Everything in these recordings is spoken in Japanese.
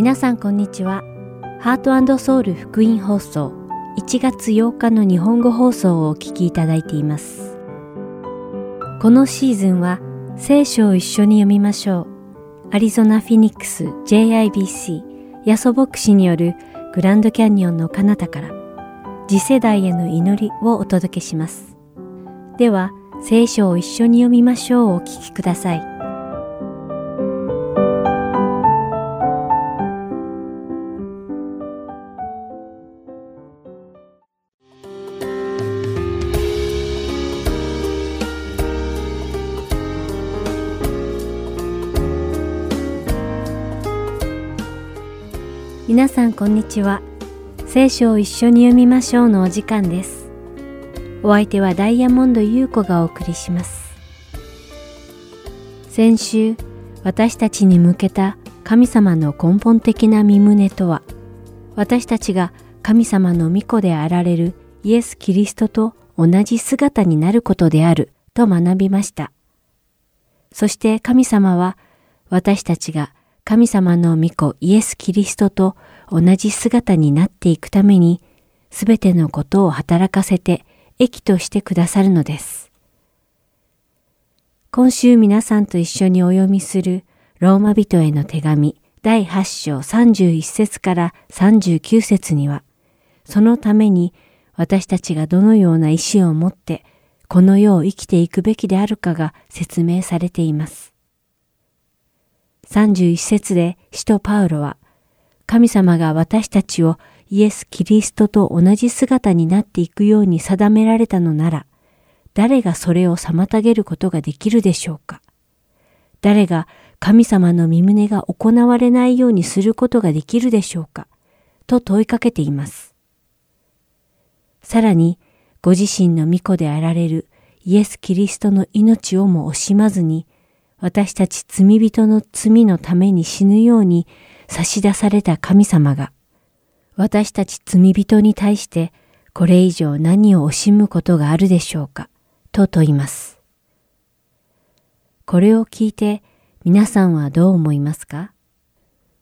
皆さんこんにちは。ハートソウル福音放送1月8日の日本語放送をお聞きいただいています。このシーズンは聖書を一緒に読みましょう。アリゾナ・フィニックス JIBC ヤソ牧師によるグランドキャニオンの彼方から次世代への祈りをお届けします。では、聖書を一緒に読みましょうをお聞きください。皆さんこんにちは。聖書を一緒に読みましょうのお時間です。お相手はダイヤモンド優子がお送りします。先週、私たちに向けた神様の根本的な身旨とは、私たちが神様の御子であられるイエス・キリストと同じ姿になることであると学びました。そして神様は私たちが神様の御子イエス・キリストと同じ姿になっていくために、すべてのことを働かせて益としてくださるのです。今週皆さんと一緒にお読みするローマ人への手紙第8章31節から39節には、そのために私たちがどのような意志を持ってこの世を生きていくべきであるかが説明されています。31節で使徒パウロは、神様が私たちをイエス・キリストと同じ姿になっていくように定められたのなら、誰がそれを妨げることができるでしょうか？誰が神様の身旨が行われないようにすることができるでしょうか？と問いかけています。さらに、ご自身の御子であられるイエス・キリストの命をも惜しまずに、私たち罪人の罪のために死ぬように差し出された神様が、私たち罪人に対してこれ以上何を惜しむことがあるでしょうか、と問います。これを聞いて皆さんはどう思いますか？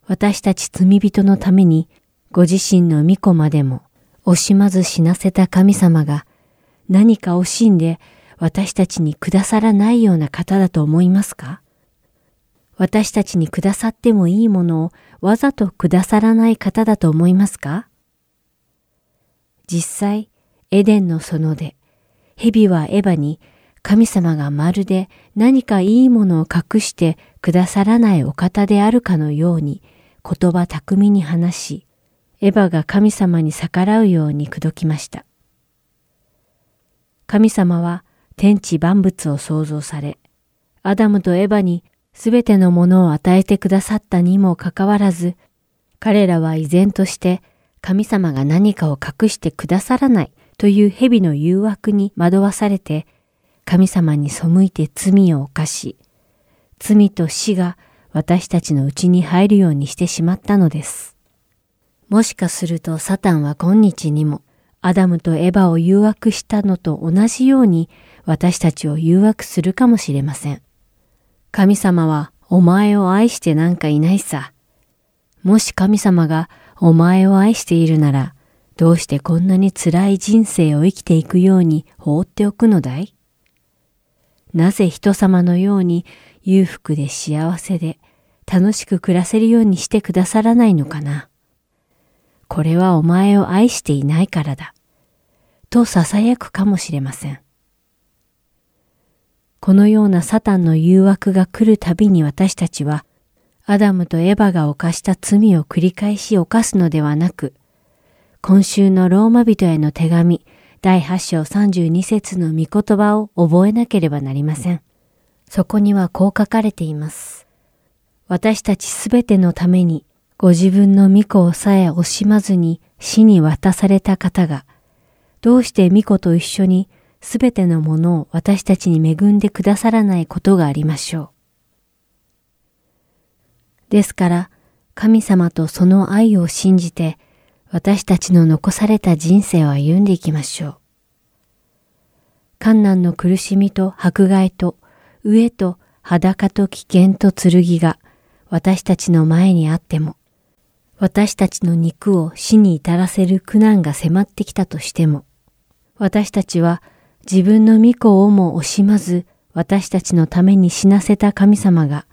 私たち罪人のためにご自身の御子までも惜しまず死なせた神様が何か惜しんで私たちにくださらないような方だと思いますか？私たちにくださってもいいものをわざとくださらない方だと思いますか？実際、エデンの園で、蛇はエヴァに神様がまるで何かいいものを隠してくださらないお方であるかのように言葉巧みに話し、エヴァが神様に逆らうように口説きました。神様は天地万物を創造され、アダムとエバにすべてのものを与えてくださったにもかかわらず、彼らは依然として神様が何かを隠してくださらないという蛇の誘惑に惑わされて、神様に背いて罪を犯し、罪と死が私たちのうちに入るようにしてしまったのです。もしかするとサタンは今日にもアダムとエバを誘惑したのと同じように私たちを誘惑するかもしれません。神様はお前を愛してなんかいないさ。もし神様がお前を愛しているなら、どうしてこんなに辛い人生を生きていくように放っておくのだい？なぜ人様のように裕福で幸せで楽しく暮らせるようにしてくださらないのかな？これはお前を愛していないからだ。と囁くかもしれません。このようなサタンの誘惑が来るたびに私たちは、アダムとエバが犯した罪を繰り返し犯すのではなく、今週のローマ人への手紙第8章32節の御言葉を覚えなければなりません。そこにはこう書かれています。私たちすべてのためにご自分の御子をさえ惜しまずに死に渡された方が、どうして御子と一緒にすべてのものを私たちに恵んでくださらないことがありましょう。ですから、神様とその愛を信じて、私たちの残された人生を歩んでいきましょう。観難の苦しみと迫害と、飢えと裸と危険と剣が私たちの前にあっても、私たちの肉を死に至らせる苦難が迫ってきたとしても、私たちは自分の御子をも惜しまず、私たちのために死なせた神様が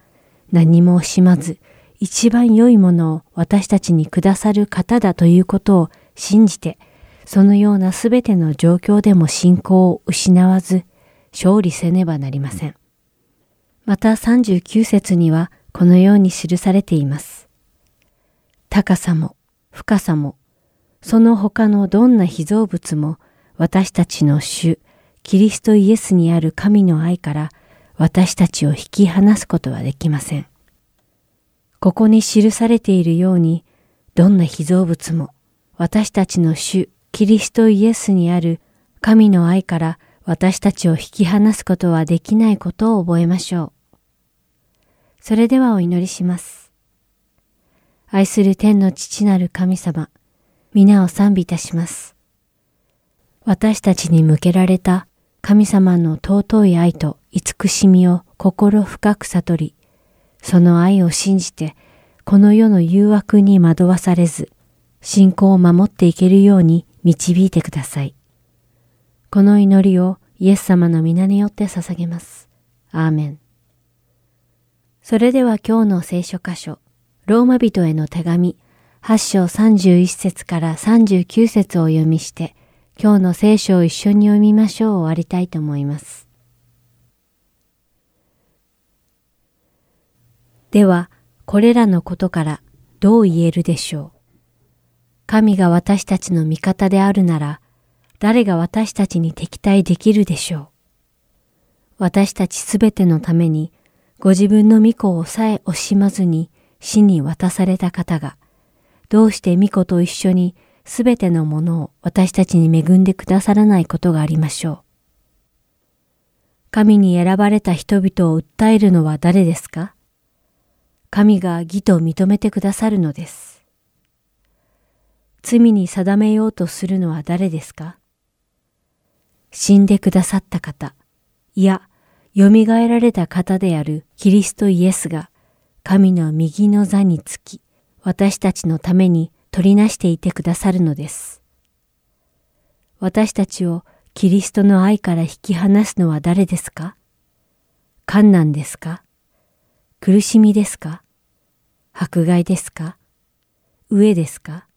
何も惜しまず、一番良いものを私たちにくださる方だということを信じて、そのようなすべての状況でも信仰を失わず、勝利せねばなりません。また39節にはこのように記されています。高さも深さも、その他のどんな被造物も私たちの主、キリストイエスにある神の愛から私たちを引き離すことはできません。ここに記されているように、どんな被造物も私たちの主キリストイエスにある神の愛から私たちを引き離すことはできないことを覚えましょう。それではお祈りします。愛する天の父なる神様、皆を賛美いたします。私たちに向けられた神様の尊い愛と慈しみを心深く悟り、その愛を信じて、この世の誘惑に惑わされず、信仰を守っていけるように導いてください。この祈りをイエス様の皆によって捧げます。アーメン。それでは今日の聖書箇所、ローマ人への手紙、8章31節から39節をお読みして、今日の聖書を一緒に読みましょう終わりたいと思います。では、これらのことからどう言えるでしょう。神が私たちの味方であるなら、誰が私たちに敵対できるでしょう。私たちすべてのために、ご自分の御子をさえ惜しまずに死に渡された方が、どうして御子と一緒にすべてのものを私たちに恵んでくださらないことがありましょう。神に選ばれた人々を訴えるのは誰ですか？神が義と認めてくださるのです。罪に定めようとするのは誰ですか？死んでくださった方、いや、蘇られた方であるキリストイエスが、神の右の座につき、私たちのために取りなしていてくださるのです。私たちをキリストの愛から引き離すのは誰ですか？困難ですか？苦しみですか？迫害ですか？飢えですか？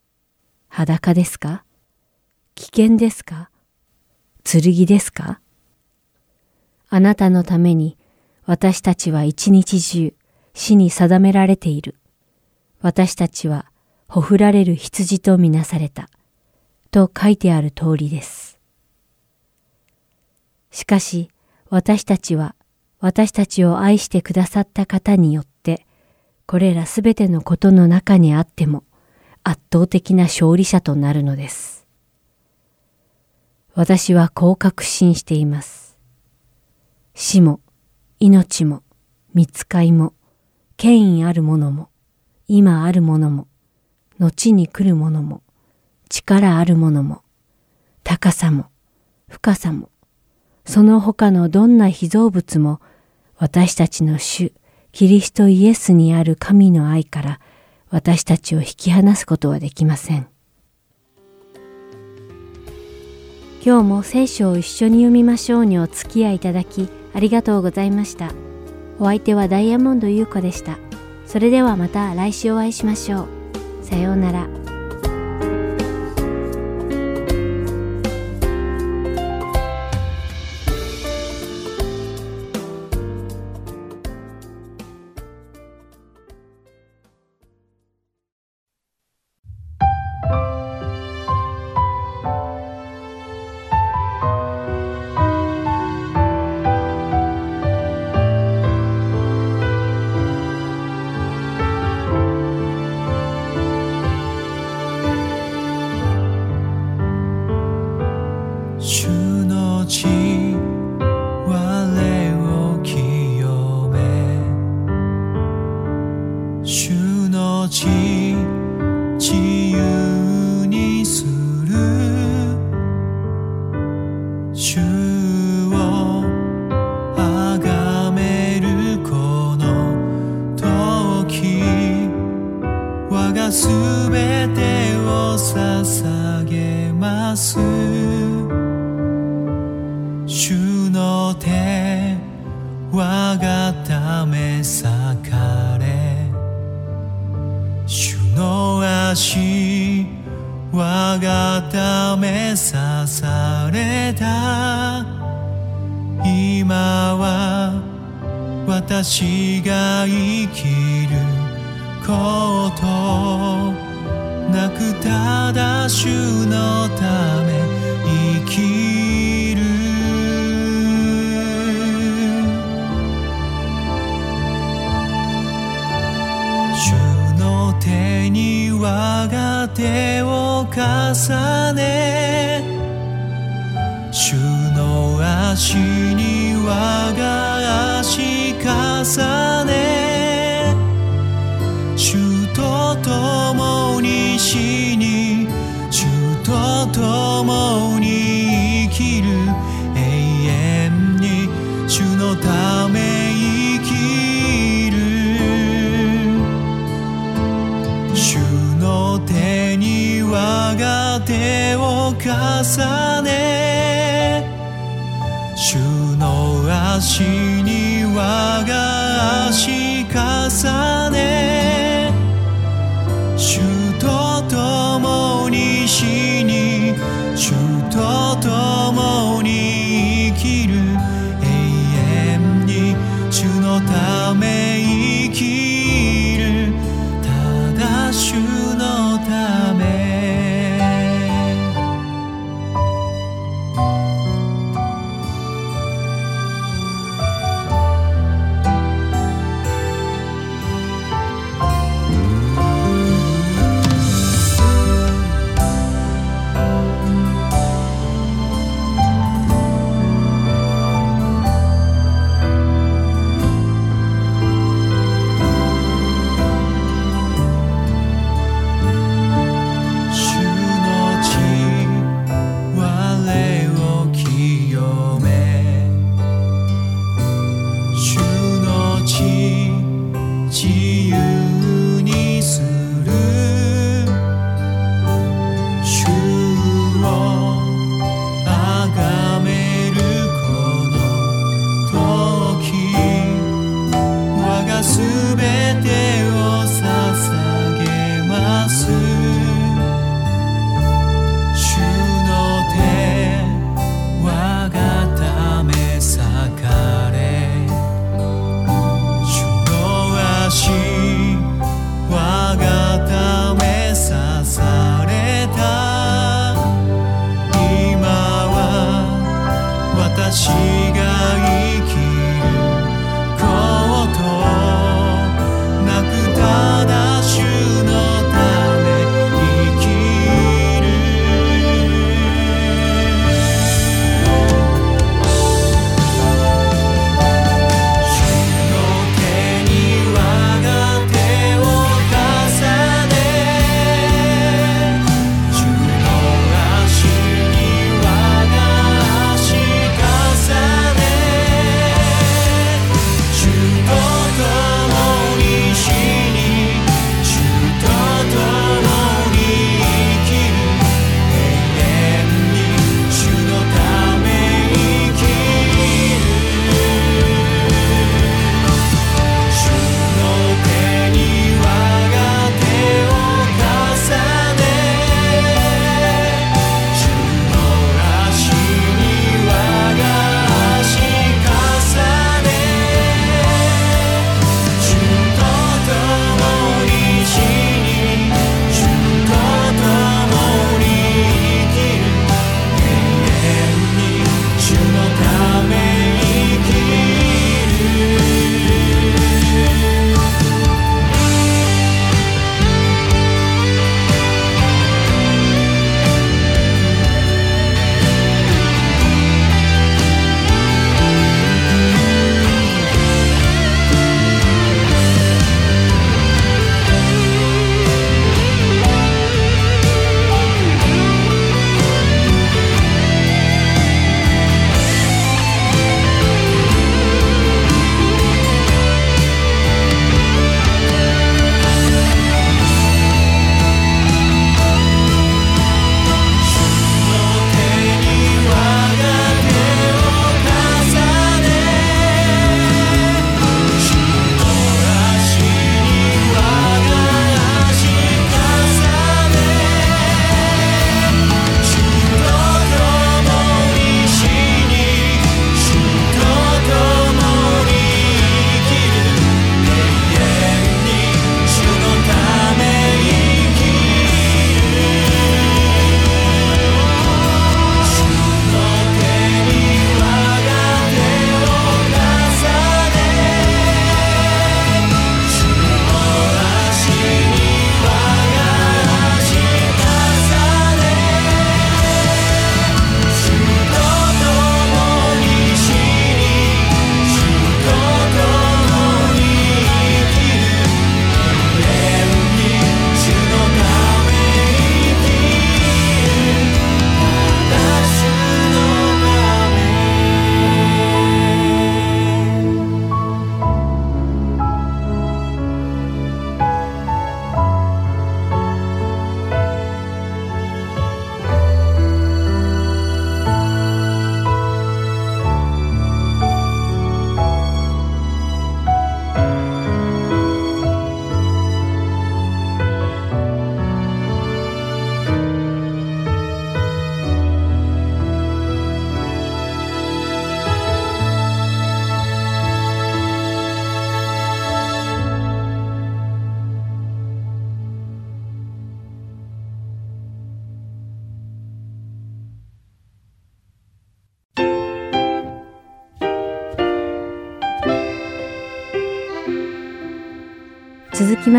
裸ですか？危険ですか？剣ですか？あなたのために私たちは一日中死に定められている。私たちはほふられる羊とみなされた。と書いてある通りです。しかし私たちは私たちを愛してくださった方によってこれらすべてのことの中にあっても圧倒的な勝利者となるのです。私はこう確信しています。死も、命も、見つかいも、権威あるものも、今あるものも、後に来るものも、力あるものも、高さも、深さも、その他のどんな被造物も、私たちの主、キリストイエスにある神の愛から私たちを引き離すことはできません。今日も聖書を一緒に読みましょうにお付き合いいただきありがとうございました。お相手はダイヤモンド優子でした。それではまた来週お会いしましょう。さようなら。手を重ね主の足に我が足重ね主と共に死に主と共に重ね。主の足に我が足重ね。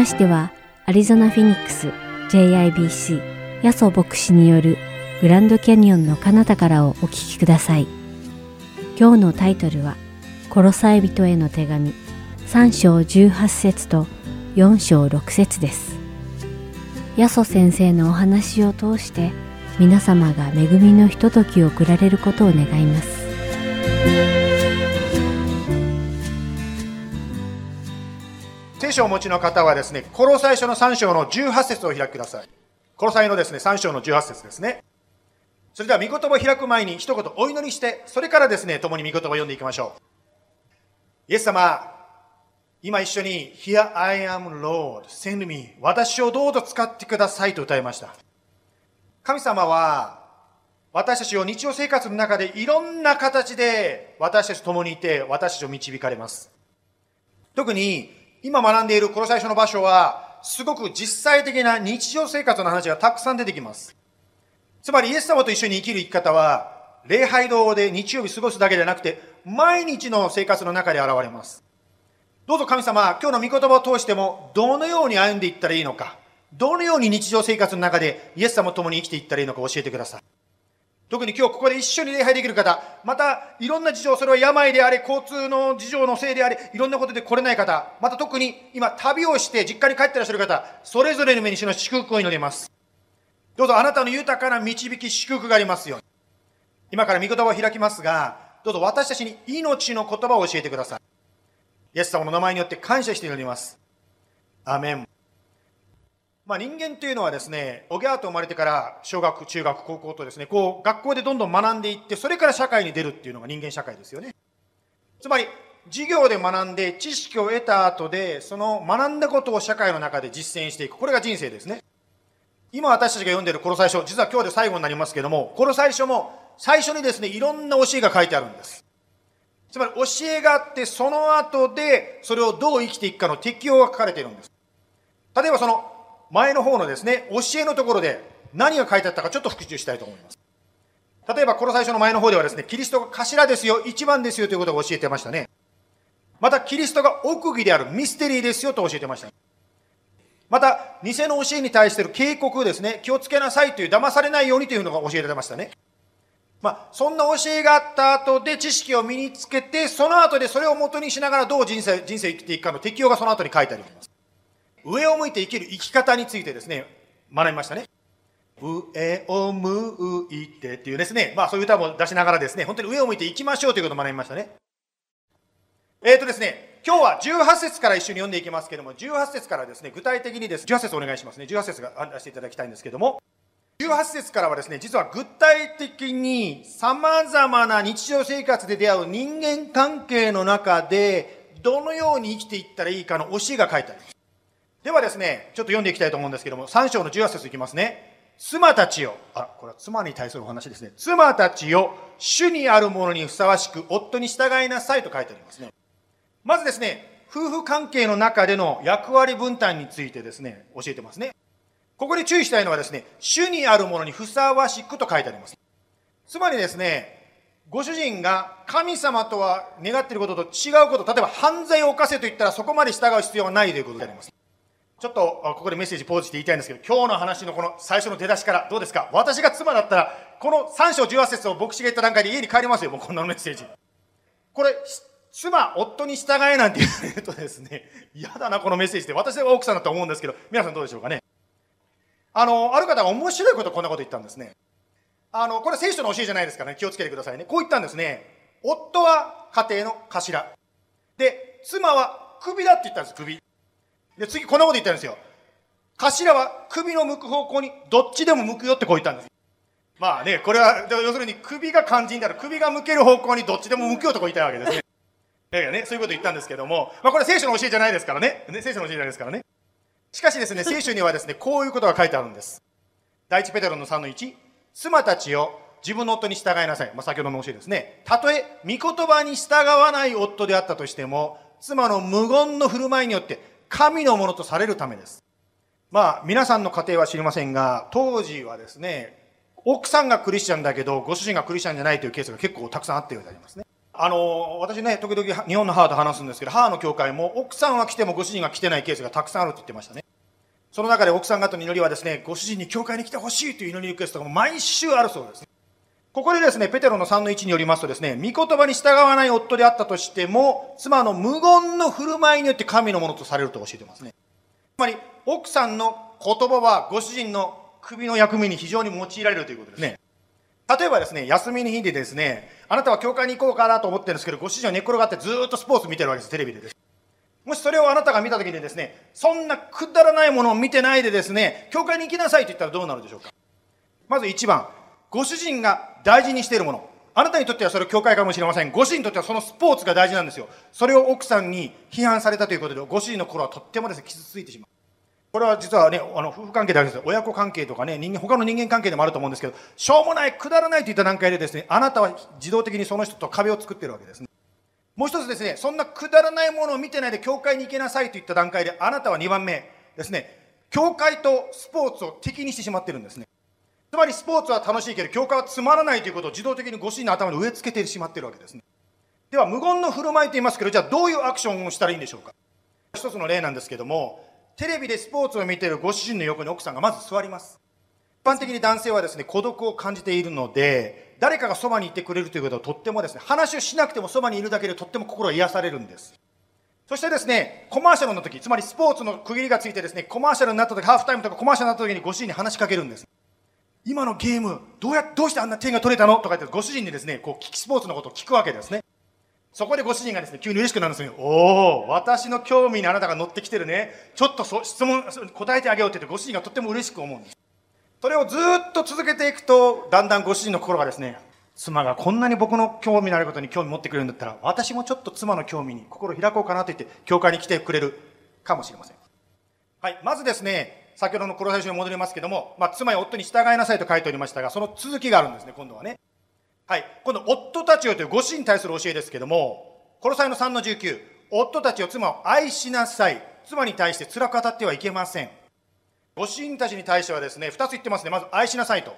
続きましては、アリゾナ・フィニックス JIBC ヤソ牧師によるグランドキャニオンの彼方からをお聞きください。今日のタイトルは、コロサイ人への手紙3章18節と4章6節です。ヤソ先生のお話を通して皆様が恵みのひとときを送られることを願います。聖書をお持ちの方はですね、コロサイ書の3章の18節を開きください。コロサイのですね、3章の18節ですね。それでは、御言葉を開く前に一言お祈りして、それからですね、共に御言葉を読んでいきましょう。イエス様、今一緒に Here I am Lord, send me 私をどうぞ使ってくださいと歌いました。神様は私たちを日常生活の中でいろんな形で私たちと共にいて私たちを導かれます。特に今学んでいるこの最初の場所はすごく実際的な日常生活の話がたくさん出てきます。つまりイエス様と一緒に生きる生き方は礼拝堂で日曜日過ごすだけではなくて毎日の生活の中で現れます。どうぞ神様、今日の御言葉を通しても、どのように歩んでいったらいいのか、どのように日常生活の中でイエス様と共に生きていったらいいのか教えてください。特に今日ここで一緒に礼拝できる方、またいろんな事情、それは病であれ、交通の事情のせいであれ、いろんなことで来れない方、また特に今旅をして実家に帰ってらっしゃる方、それぞれの目にしの祝福を祈ります。どうぞあなたの豊かな導き、祝福がありますように。今から御言葉を開きますが、どうぞ私たちに命の言葉を教えてください。イエス様の名前によって感謝しております。アメン。まあ、人間というのはですね、おぎゃーと生まれてから小学、中学、高校とですね、こう学校でどんどん学んでいって、それから社会に出るっていうのが人間社会ですよね。つまり、授業で学んで知識を得た後で、その学んだことを社会の中で実践していく。これが人生ですね。今私たちが読んでいるこの最初、実は今日で最後になりますけども、この最初も最初にですね、いろんな教えが書いてあるんです。つまり教えがあって、その後でそれをどう生きていくかの適用が書かれているんです。例えばその前の方のですね、教えのところで何が書いてあったかちょっと復習したいと思います。例えばこの最初の前の方ではですね、キリストが頭ですよ、一番ですよということを教えてましたね。またキリストが奥義であるミステリーですよと教えてました。また、偽の教えに対しての警告ですね、気をつけなさいという騙されないようにというのが教えられましたね。まあ、そんな教えがあった後で知識を身につけて、その後でそれを元にしながらどう人生、人生生きていくかの適用がその後に書いてあります。上を向いて生きる生き方についてですね、学びましたね。上を向いてっていうですね、まあそういう歌も出しながらですね、本当に上を向いていきましょうということを学びましたね。えっ、ー、とですね、今日は18節から一緒に読んでいきますけども、18節からですね、具体的にです、18節お願いしますね。18節が出していただきたいんですけども、18節からはですね、実は具体的に様々な日常生活で出会う人間関係の中で、どのように生きていったらいいかの教えが書いてあります。ではですね、ちょっと読んでいきたいと思うんですけども、3章の18節いきますね。妻たちよ、あ、これは妻に対するお話ですね。妻たちよ、主にあるものにふさわしく、夫に従いなさいと書いてありますね。まずですね、夫婦関係の中での役割分担についてですね、教えてますね。ここで注意したいのはですね、主にあるものにふさわしくと書いてあります。つまりですね、ご主人が神様とは願っていることと違うこと、例えば犯罪を犯せと言ったらそこまで従う必要はないということであります。ちょっとここでメッセージポーズして言いたいんですけど、今日の話のこの最初の出だしからどうですか？私が妻だったら、この3章18節を牧師が言った段階で家に帰りますよ、もうこんなメッセージ。これ、妻、夫に従えなんて言われるとですね、嫌だな、このメッセージって。私は奥さんだと思うんですけど、皆さんどうでしょうかね？あの、ある方が面白いことこんなこと言ったんですね。あの、これ聖書の教えじゃないですからね、気をつけてくださいね。こう言ったんですね。夫は家庭の頭。で、妻は首だって言ったんです、首。で、次こんなこと言ったんですよ。頭は首の向く方向にどっちでも向くよってこう言ったんです。まあね、これは、要するに首が肝心だから首が向ける方向にどっちでも向くよとこう言いたいわけですね。だからね、そういうこと言ったんですけども、まあこれ聖書の教えじゃないですからね。ね聖書の教えじゃないですからね。しかしですね、聖書にはですね、こういうことが書いてあるんです。第一ペテロの3の1、妻たちを自分の夫に従いなさい。まあ、先ほどの教えですね。たとえ、御言葉に従わない夫であったとしても、妻の無言の振る舞いによって、神のものとされるためです。まあ、皆さんの家庭は知りませんが、当時はですね、奥さんがクリスチャンだけど、ご主人がクリスチャンじゃないというケースが結構たくさんあったようでありますね。あの、私ね、時々日本の母と話すんですけど、母の教会も奥さんは来てもご主人が来てないケースがたくさんあるって言ってましたね。その中で奥さん方の祈りはですね、ご主人に教会に来てほしいという祈りリクエストが毎週あるそうです。ここでですね、ペテロの3の1によりますとですね、御言葉に従わない夫であったとしても、妻の無言の振る舞いによって神のものとされると教えてますね。つまり、奥さんの言葉はご主人の首の役目に非常に用いられるということですね。例えばですね、休みの日でですね、あなたは教会に行こうかなと思ってるんですけど、ご主人は寝っ転がってずっとスポーツ見てるわけです、テレビでです。もしそれをあなたが見た時にですね、そんなくだらないものを見てないでですね、教会に行きなさいと言ったらどうなるでしょうか。まず1番、ご主人が大事にしているもの。あなたにとってはそれ教会かもしれません。ご主人にとってはそのスポーツが大事なんですよ。それを奥さんに批判されたということで、ご主人の頃はとってもですね、傷ついてしまう。これは実はね、あの夫婦関係だけです親子関係とかね、人間、他の人間関係でもあると思うんですけど、しょうもない、くだらないといった段階でですね、あなたは自動的にその人と壁を作ってるわけですね。もう一つですね、そんなくだらないものを見てないで教会に行けなさいといった段階で、あなたは2番目ですね、教会とスポーツを敵にしてしまってるんですね。つまりスポーツは楽しいけど、教会はつまらないということを自動的にご主人の頭に植え付けてしまっているわけですね。では、無言の振る舞いと言いますけど、じゃあどういうアクションをしたらいいんでしょうか。一つの例なんですけども、テレビでスポーツを見ているご主人の横に奥さんがまず座ります。一般的に男性はですね、孤独を感じているので、誰かがそばにいてくれるということはとってもですね、話をしなくてもそばにいるだけでとっても心が癒されるんです。そしてですね、コマーシャルの時、つまりスポーツの区切りがついてですね、コマーシャルになった時、ハーフタイムとかコマーシャルになった時にご主人に話しかけるんです。今のゲーム、どうや、どうしてあんな点が取れたの？とか言って、ご主人にですね、こう、キキスポーツのことを聞くわけですね。そこでご主人がですね、急に嬉しくなるんですよ。おお、私の興味にあなたが乗ってきてるね。ちょっとそ質問、答えてあげようって言って、ご主人がとっても嬉しく思うんです。それをずっと続けていくと、だんだんご主人の心がですね、妻がこんなに僕の興味のあることに興味持ってくれるんだったら、私もちょっと妻の興味に心を開こうかなと言って、教会に来てくれるかもしれません。はい、まずですね、先ほどの黒最初に戻りますけども、まあ、妻や夫に従いなさいと書いておりましたが、その続きがあるんですね、今度はね。はい。今度、夫たちをというご主人に対する教えですけども、コロサイの3の19、夫たちを妻を愛しなさい。妻に対して辛く当たってはいけません。ご主人たちに対してはですね、2つ言ってますね。まず、愛しなさいと。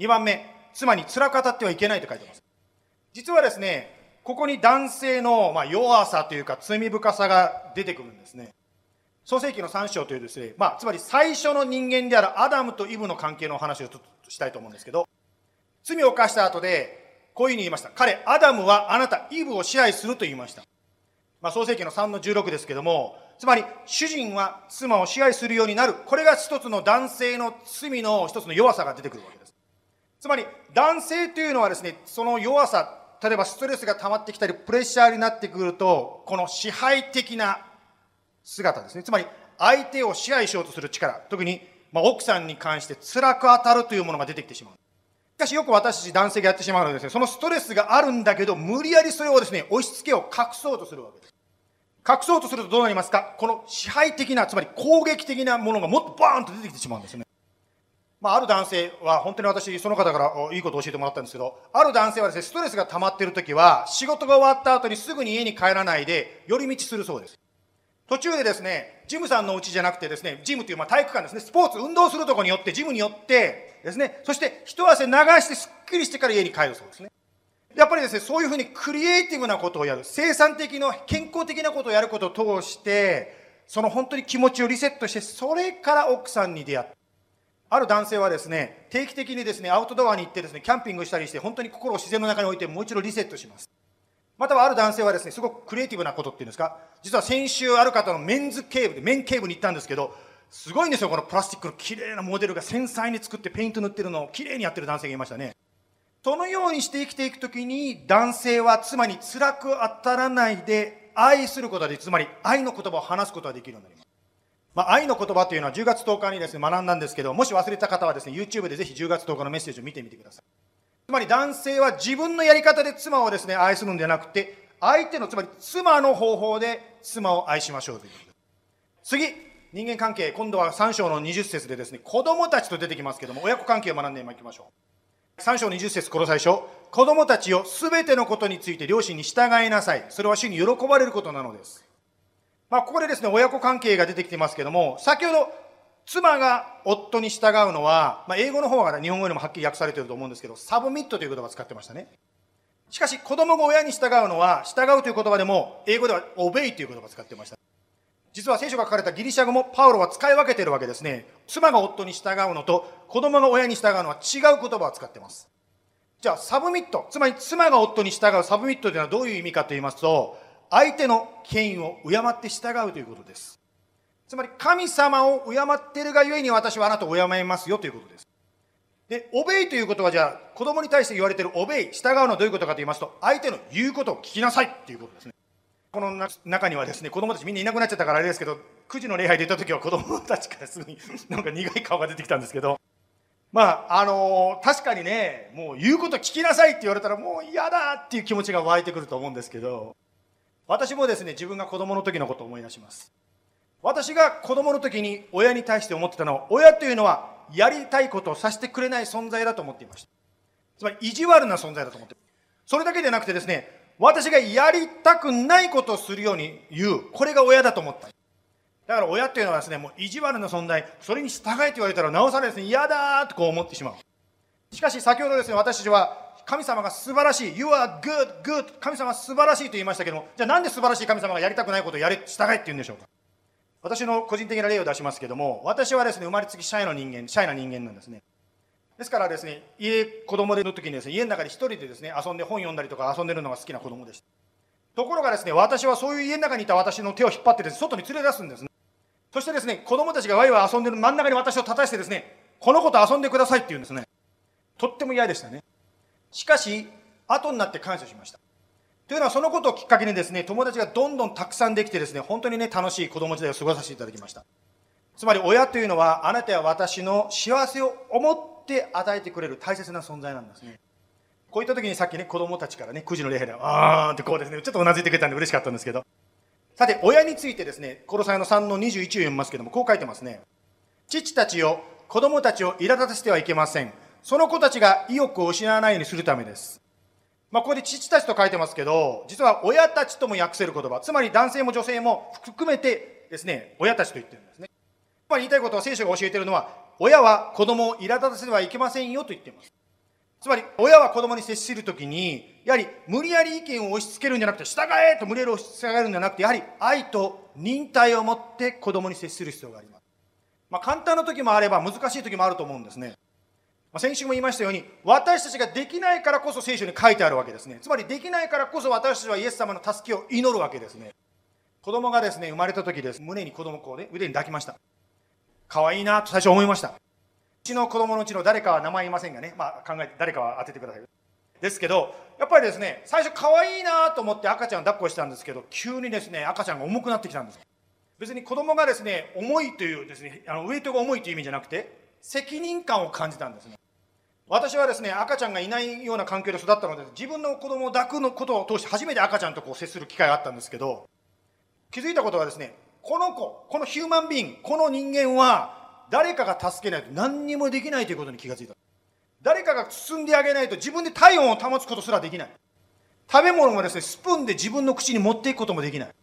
2番目、妻に辛く当たってはいけないと書いてます。実はですね、ここに男性の、まあ、弱さというか罪深さが出てくるんですね。創世紀の3章というですね、まあ、つまり最初の人間であるアダムとイブの関係のお話をちょっとしたいと思うんですけど、罪を犯した後で、こういうふうに言いました。彼、アダムはあなた、イブを支配すると言いました。まあ、創世紀の3の16ですけども、つまり、主人は妻を支配するようになる。これが一つの男性の罪の一つの弱さが出てくるわけです。つまり、男性というのはですね、その弱さ、例えばストレスが溜まってきたり、プレッシャーになってくると、この支配的な姿ですね。つまり、相手を支配しようとする力、特に、まあ、奥さんに関して辛く当たるというものが出てきてしまう。しかしよく私たち男性がやってしまうのはですね、そのストレスがあるんだけど、無理やりそれをですね、押し付けを隠そうとするわけです。隠そうとするとどうなりますか？この支配的な、つまり攻撃的なものがもっとバーンと出てきてしまうんですね。まあ、ある男性は、本当に私、その方からいいことを教えてもらったんですけど、ある男性はですね、ストレスが溜まっている時は、仕事が終わった後にすぐに家に帰らないで、寄り道するそうです。途中でですね、ジムさんのうちじゃなくてですね、ジムというまあ体育館ですね、スポーツ、運動するとこによって、ジムによってですね、そして一汗流してすっきりしてから家に帰るそうですね。やっぱりですね、そういうふうにクリエイティブなことをやる、生産的な、健康的なことをやることを通して、その本当に気持ちをリセットして、それから奥さんに出会った。ある男性はですね、定期的にですね、アウトドアに行ってですね、キャンピングしたりして、本当に心を自然の中に置いて、もう一度リセットします。またはある男性はですね、すごくクリエイティブなことっていうんですか、実は先週ある方のメンズケーブで、メンケーブに行ったんですけど、すごいんですよ、このプラスチックの綺麗なモデルが繊細に作ってペイント塗ってるのを綺麗にやってる男性がいましたね。そのようにして生きていくときに、男性は妻に辛く当たらないで愛することができ。つまり愛の言葉を話すことができるようになります。まあ、愛の言葉というのは10月10日にですね、学んだんですけど、もし忘れた方はですね、YouTube でぜひ10月10日のメッセージを見てみてください。つまり男性は自分のやり方で妻をですね、愛するんではなくて、相手の、つまり妻の方法で妻を愛しましょうという。次、人間関係、今度は3章の20節でですね、子供たちと出てきますけども、親子関係を学んでいきましょう。3章20節この最初、子供たちをすべてのことについて両親に従いなさい。それは主に喜ばれることなのです。まあ、ここでですね、親子関係が出てきてますけども、先ほど、妻が夫に従うのは、まあ、英語の方が、日本語よりもはっきり訳されていると思うんですけど、 submit という言葉を使ってましたね。しかし子供が親に従うのは、従うという言葉でも、英語では obey という言葉を使ってました。実は聖書が書かれたギリシャ語もパウロは使い分けているわけですね。妻が夫に従うのと子供が親に従うのは違う言葉を使っています。じゃあ、 submit、つまり妻が夫に従う submit というのはどういう意味かと言いますと、相手の権威を敬って従うということです。つまり神様を敬っているがゆえに私はあなたを敬いますよということです。で、オベイということはじゃあ子供に対して言われているオベイ、従うのはどういうことかと言いますと、相手の言うことを聞きなさいということですね。この中にはですね、子供たちみんないなくなっちゃったからあれですけど、9時の礼拝で行った時は子供たちからすぐに なんか苦い顔が出てきたんですけど、まあ、あのー、確かにね、もう言うこと聞きなさいって言われたらもう嫌だっていう気持ちが湧いてくると思うんですけど、私もですね、自分が子供の時のことを思い出します。私が子供の時に親に対して思ってたのは、親というのはやりたいことをさせてくれない存在だと思っていました。つまり意地悪な存在だと思ってそれだけでなくてですね、私がやりたくないことをするように言う。これが親だと思った。だから親っていうのはですね、もう意地悪な存在、それに従えって言われたらなおさらですね、嫌だーとこう思ってしまう。しかし先ほどですね、私たちは神様が素晴らしい、You are good, good, 神様は素晴らしいと言いましたけども、じゃあなんで素晴らしい神様がやりたくないことをやれ、従えって言うんでしょうか？私の個人的な例を出しますけども、私はですね、生まれつきシャイの人間、シャイな人間なんですね。ですからですね、家、子供での時にですね、家の中で一人でですね、遊んで本読んだりとか遊んでるのが好きな子供でした。ところがですね、私はそういう家の中にいた私の手を引っ張ってです、ね、外に連れ出すんですね。そしてですね、子供たちがワイワイ遊んでる真ん中に私を立たしてですね、この子と遊んでくださいって言うんですね。とっても嫌でしたね。しかし、後になって感謝しました。というのはそのことをきっかけにですね、友達がどんどんたくさんできてですね、本当にね、楽しい子供時代を過ごさせていただきました。つまり親というのは、あなたや私の幸せを思って与えてくれる大切な存在なんですね。こういった時にさっきね、子供たちからね、9時の礼拝で、あーってこうですね、ちょっとうなずいてくれたんで嬉しかったんですけど。さて、親についてですね、コロサイの3の21を読みますけども、こう書いてますね。父たちを、子供たちを苛立たせてはいけません。その子たちが意欲を失わないようにするためです。まあ、ここで父たちと書いてますけど、実は親たちとも訳せる言葉、つまり男性も女性も含めてですね、親たちと言ってるんですね。つまり言いたいことは聖書が教えてるのは、親は子供を苛立たせてはいけませんよと言っています。つまり、親は子供に接するときに、やはり無理やり意見を押し付けるんじゃなくて、従えと無理やり押し付けるんじゃなくて、やはり愛と忍耐を持って子供に接する必要があります。まあ、簡単な時もあれば難しい時もあると思うんですね。ま、先週も言いましたように、私たちができないからこそ聖書に書いてあるわけですね。つまりできないからこそ私たちはイエス様の助けを祈るわけですね。子供がですね、生まれた時です。胸に子供をこうね、腕に抱きました。可愛いなと最初思いました。うちの子供のうちの誰かは名前言いませんがね、まあ、考えて誰かは当ててください。ですけど、やっぱりですね、最初可愛いなと思って赤ちゃんを抱っこしたんですけど、急にですね、赤ちゃんが重くなってきたんです。別に子供がですね、重いというですね、あのウエイトが重いという意味じゃなくて、責任感を感じたんですね。私はですね、赤ちゃんがいないような環境で育ったので、自分の子供を抱くのことを通して初めて赤ちゃんとこう接する機会があったんですけど、気づいたことはですね、この子、このヒューマンビーン、この人間は、誰かが助けないと何にもできないということに気がついた。誰かが包んであげないと自分で体温を保つことすらできない。食べ物もですね、スプーンで自分の口に持っていくこともできない。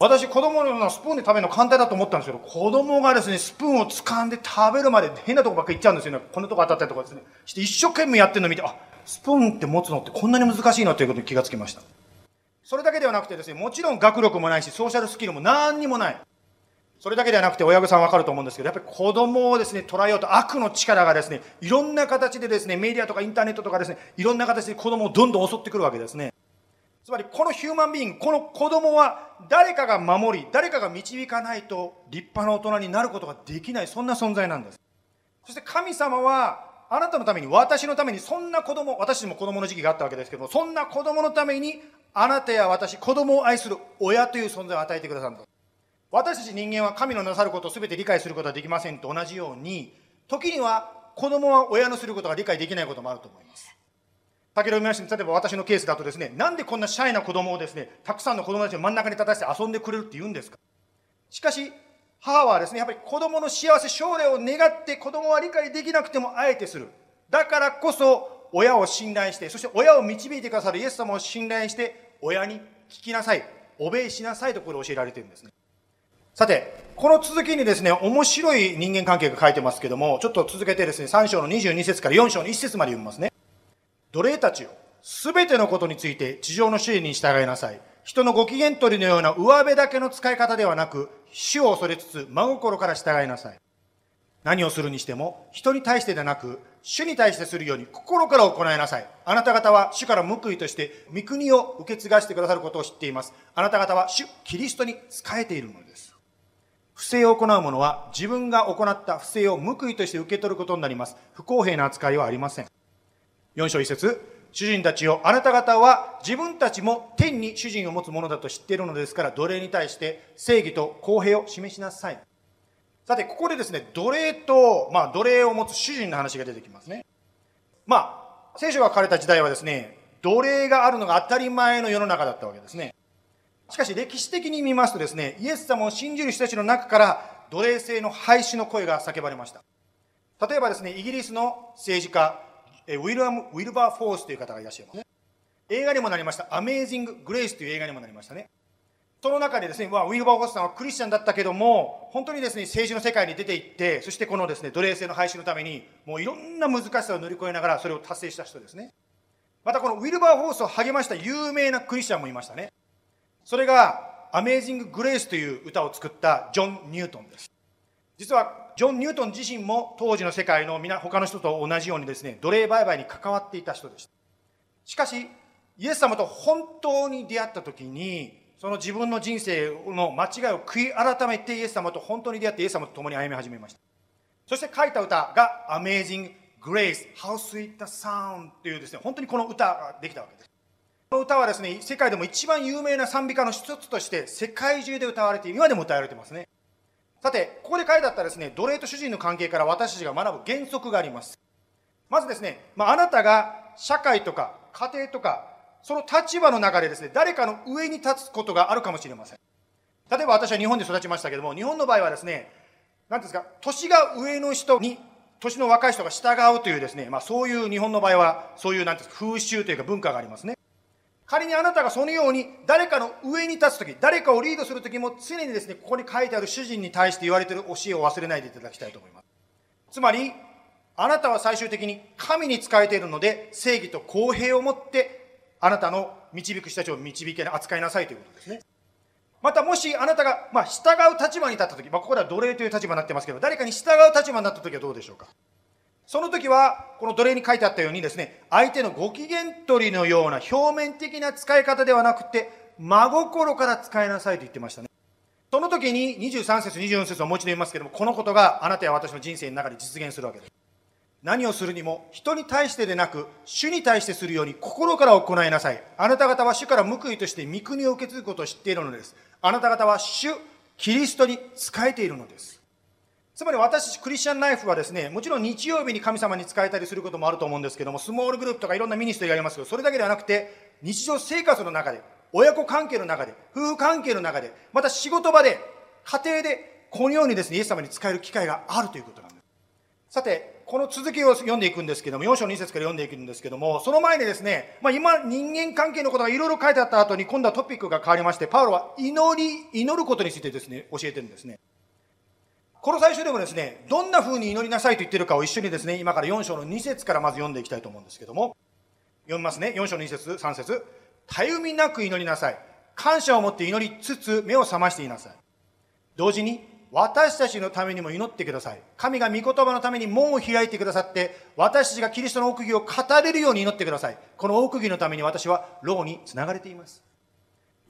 私、子供のようなスプーンで食べるの簡単だと思ったんですけど、子供がですね、スプーンを掴んで食べるまで変なとこばっか行っちゃうんですよね。こんなとこ当たったりとかですね。して一生懸命やってるのを見て、あ、スプーンって持つのってこんなに難しいなということに気がつきました。それだけではなくてですね、もちろん学力もないし、ソーシャルスキルも何にもない。それだけではなくて親御さんわかると思うんですけど、やっぱり子供をですね、捉えようと悪の力がですね、いろんな形でですね、メディアとかインターネットとかですね、いろんな形で子供をどんどん襲ってくるわけですね。つまりこのヒューマンビーンこの子供は誰かが守り、誰かが導かないと立派な大人になることができない、そんな存在なんです。そして神様は、あなたのために、私のために、そんな子供、私も子供の時期があったわけですけども、そんな子供のために、あなたや私、子供を愛する親という存在を与えてくださるんです。私たち人間は神のなさることを全て理解することはできませんと同じように、時には子供は親のすることが理解できないこともあると思います。先ほど見ました例えば私のケースだとですね、なんでこんなシャイな子供をですね、たくさんの子供たちを真ん中に立たせて遊んでくれるって言うんですかしかし、母はですね、やっぱり子供の幸せ、将来を願って子供は理解できなくてもあえてする。だからこそ、親を信頼して、そして親を導いてくださるイエス様を信頼して、親に聞きなさい、おべいしなさいとこれ教えられてるんですね。さて、この続きにですね、面白い人間関係が書いてますけども、ちょっと続けてですね、3章の22節から4章の1節まで読みますね。奴隷たちを、すべてのことについて地上の主人に従いなさい。人のご機嫌取りのような上辺だけの使い方ではなく、主を恐れつつ真心から従いなさい。何をするにしても、人に対してでなく、主に対してするように心から行いなさい。あなた方は主から報いとして御国を受け継がしてくださることを知っています。あなた方は主キリストに仕えているのです。不正を行う者は自分が行った不正を報いとして受け取ることになります。不公平な扱いはありません。4章1節主人たちをあなた方は自分たちも天に主人を持つ者だと知っているのですから奴隷に対して正義と公平を示しなさい。さて、ここでですね、奴隷と、まあ、奴隷を持つ主人の話が出てきますね。まあ、聖書が書かれた時代はですね、奴隷があるのが当たり前の世の中だったわけですね。しかし歴史的に見ますとですね、イエス様を信じる人たちの中から奴隷制の廃止の声が叫ばれました。例えばですね、イギリスの政治家、ウィルアム・ウィルバー・フォースという方がいらっしゃいます。映画にもなりました、アメージング・グレイスという映画にもなりましたね。その中でですね、まあ、ウィルバー・ホスさんはクリスチャンだったけども、本当にですね、政治の世界に出て行って、そしてこのですね、奴隷制の廃止のために、もういろんな難しさを乗り越えながら、それを達成した人ですね。またこのウィルバー・ホースを励ました有名なクリスチャンもいましたね。それが、アメージング・グレースという歌を作ったジョン・ニュートンです。実は、ジョン・ニュートン自身も当時の世界の皆、他の人と同じようにですね、奴隷売買に関わっていた人でした。しかし、イエス様と本当に出会った時に、その自分の人生の間違いを悔い改めてイエス様と本当に出会ってイエス様と共に歩み始めました。そして書いた歌が Amazing Grace, How Sweet the Sound というですね、本当にこの歌ができたわけです。この歌はですね、世界でも一番有名な賛美歌の一つとして世界中で歌われて、今でも歌われてますね。さて、ここで書いてあったですね、奴隷と主人の関係から私たちが学ぶ原則があります。まずですね、まあ、あなたが社会とか家庭とかその立場の中でですね、誰かの上に立つことがあるかもしれません。例えば私は日本で育ちましたけども、日本の場合はですね、何ですか、年が上の人に、年の若い人が従うというですね、まあそういう日本の場合は、そういうなんですか、風習というか文化がありますね。仮にあなたがそのように誰かの上に立つとき、誰かをリードするときも常にですね、ここに書いてある主人に対して言われている教えを忘れないでいただきたいと思います。つまり、あなたは最終的に神に仕えているので、正義と公平をもってあなたの導く人たちを導け扱いなさいということですね。またもしあなたが、まあ、従う立場に立った時、まあ、ここでは奴隷という立場になってますけど、誰かに従う立場になった時はどうでしょうか？その時は、この奴隷に書いてあったようにですね、相手のご機嫌取りのような表面的な使い方ではなくて、真心から使いなさいと言ってましたね。その時に23節、24節をもう一度言いますけれども、このことがあなたや私の人生の中で実現するわけです。何をするにも人に対してでなく主に対してするように心から行いなさいあなた方は主から報いとして御国を受け継ぐことを知っているのですあなた方は主キリストに仕えているのですつまり私クリスチャンライフはですねもちろん日曜日に神様に仕えたりすることもあると思うんですけどもスモールグループとかいろんなミニストリーがありますけどそれだけではなくて日常生活の中で親子関係の中で夫婦関係の中でまた仕事場で家庭でこのようにですねイエス様に仕える機会があるということなんですさてこの続きを読んでいくんですけども、4章2節から読んでいくんですけども、その前にですね、まあ、今、人間関係のことがいろいろ書いてあった後に、今度はトピックが変わりまして、パウロは祈り、祈ることについてですね、教えてるんですね。この最初でもですね、どんな風に祈りなさいと言ってるかを一緒にですね、今から4章の2節からまず読んでいきたいと思うんですけども、読みますね。4章の2節3節たゆみなく祈りなさい。感謝を持って祈りつつ、目を覚ましていなさい。同時に、私たちのためにも祈ってください。神が御言葉のために門を開いてくださって、私たちがキリストの奥義を語れるように祈ってください。この奥義のために私は牢につながれています。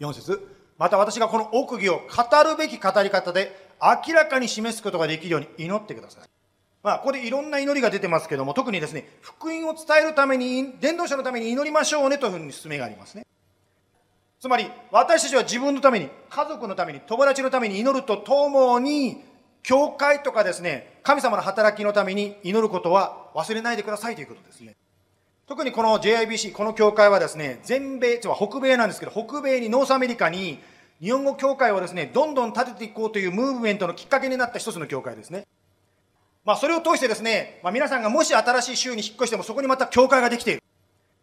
4節また私がこの奥義を語るべき語り方で明らかに示すことができるように祈ってください。まあ、ここでいろんな祈りが出てますけども、特にですね、福音を伝えるために、伝道者のために祈りましょうねというふうに勧めがありますね。つまり、私たちは自分のために、家族のために、友達のために祈るとともに、教会とかですね、神様の働きのために祈ることは忘れないでくださいということですね。特にこの JIBC、この教会はですね、全米、つまり北米なんですけど、北米に North America に日本語教会をですね、どんどん立てていこうというムーブメントのきっかけになった一つの教会ですね。まあ、それを通してですね、まあ、皆さんがもし新しい州に引っ越してもそこにまた教会ができている。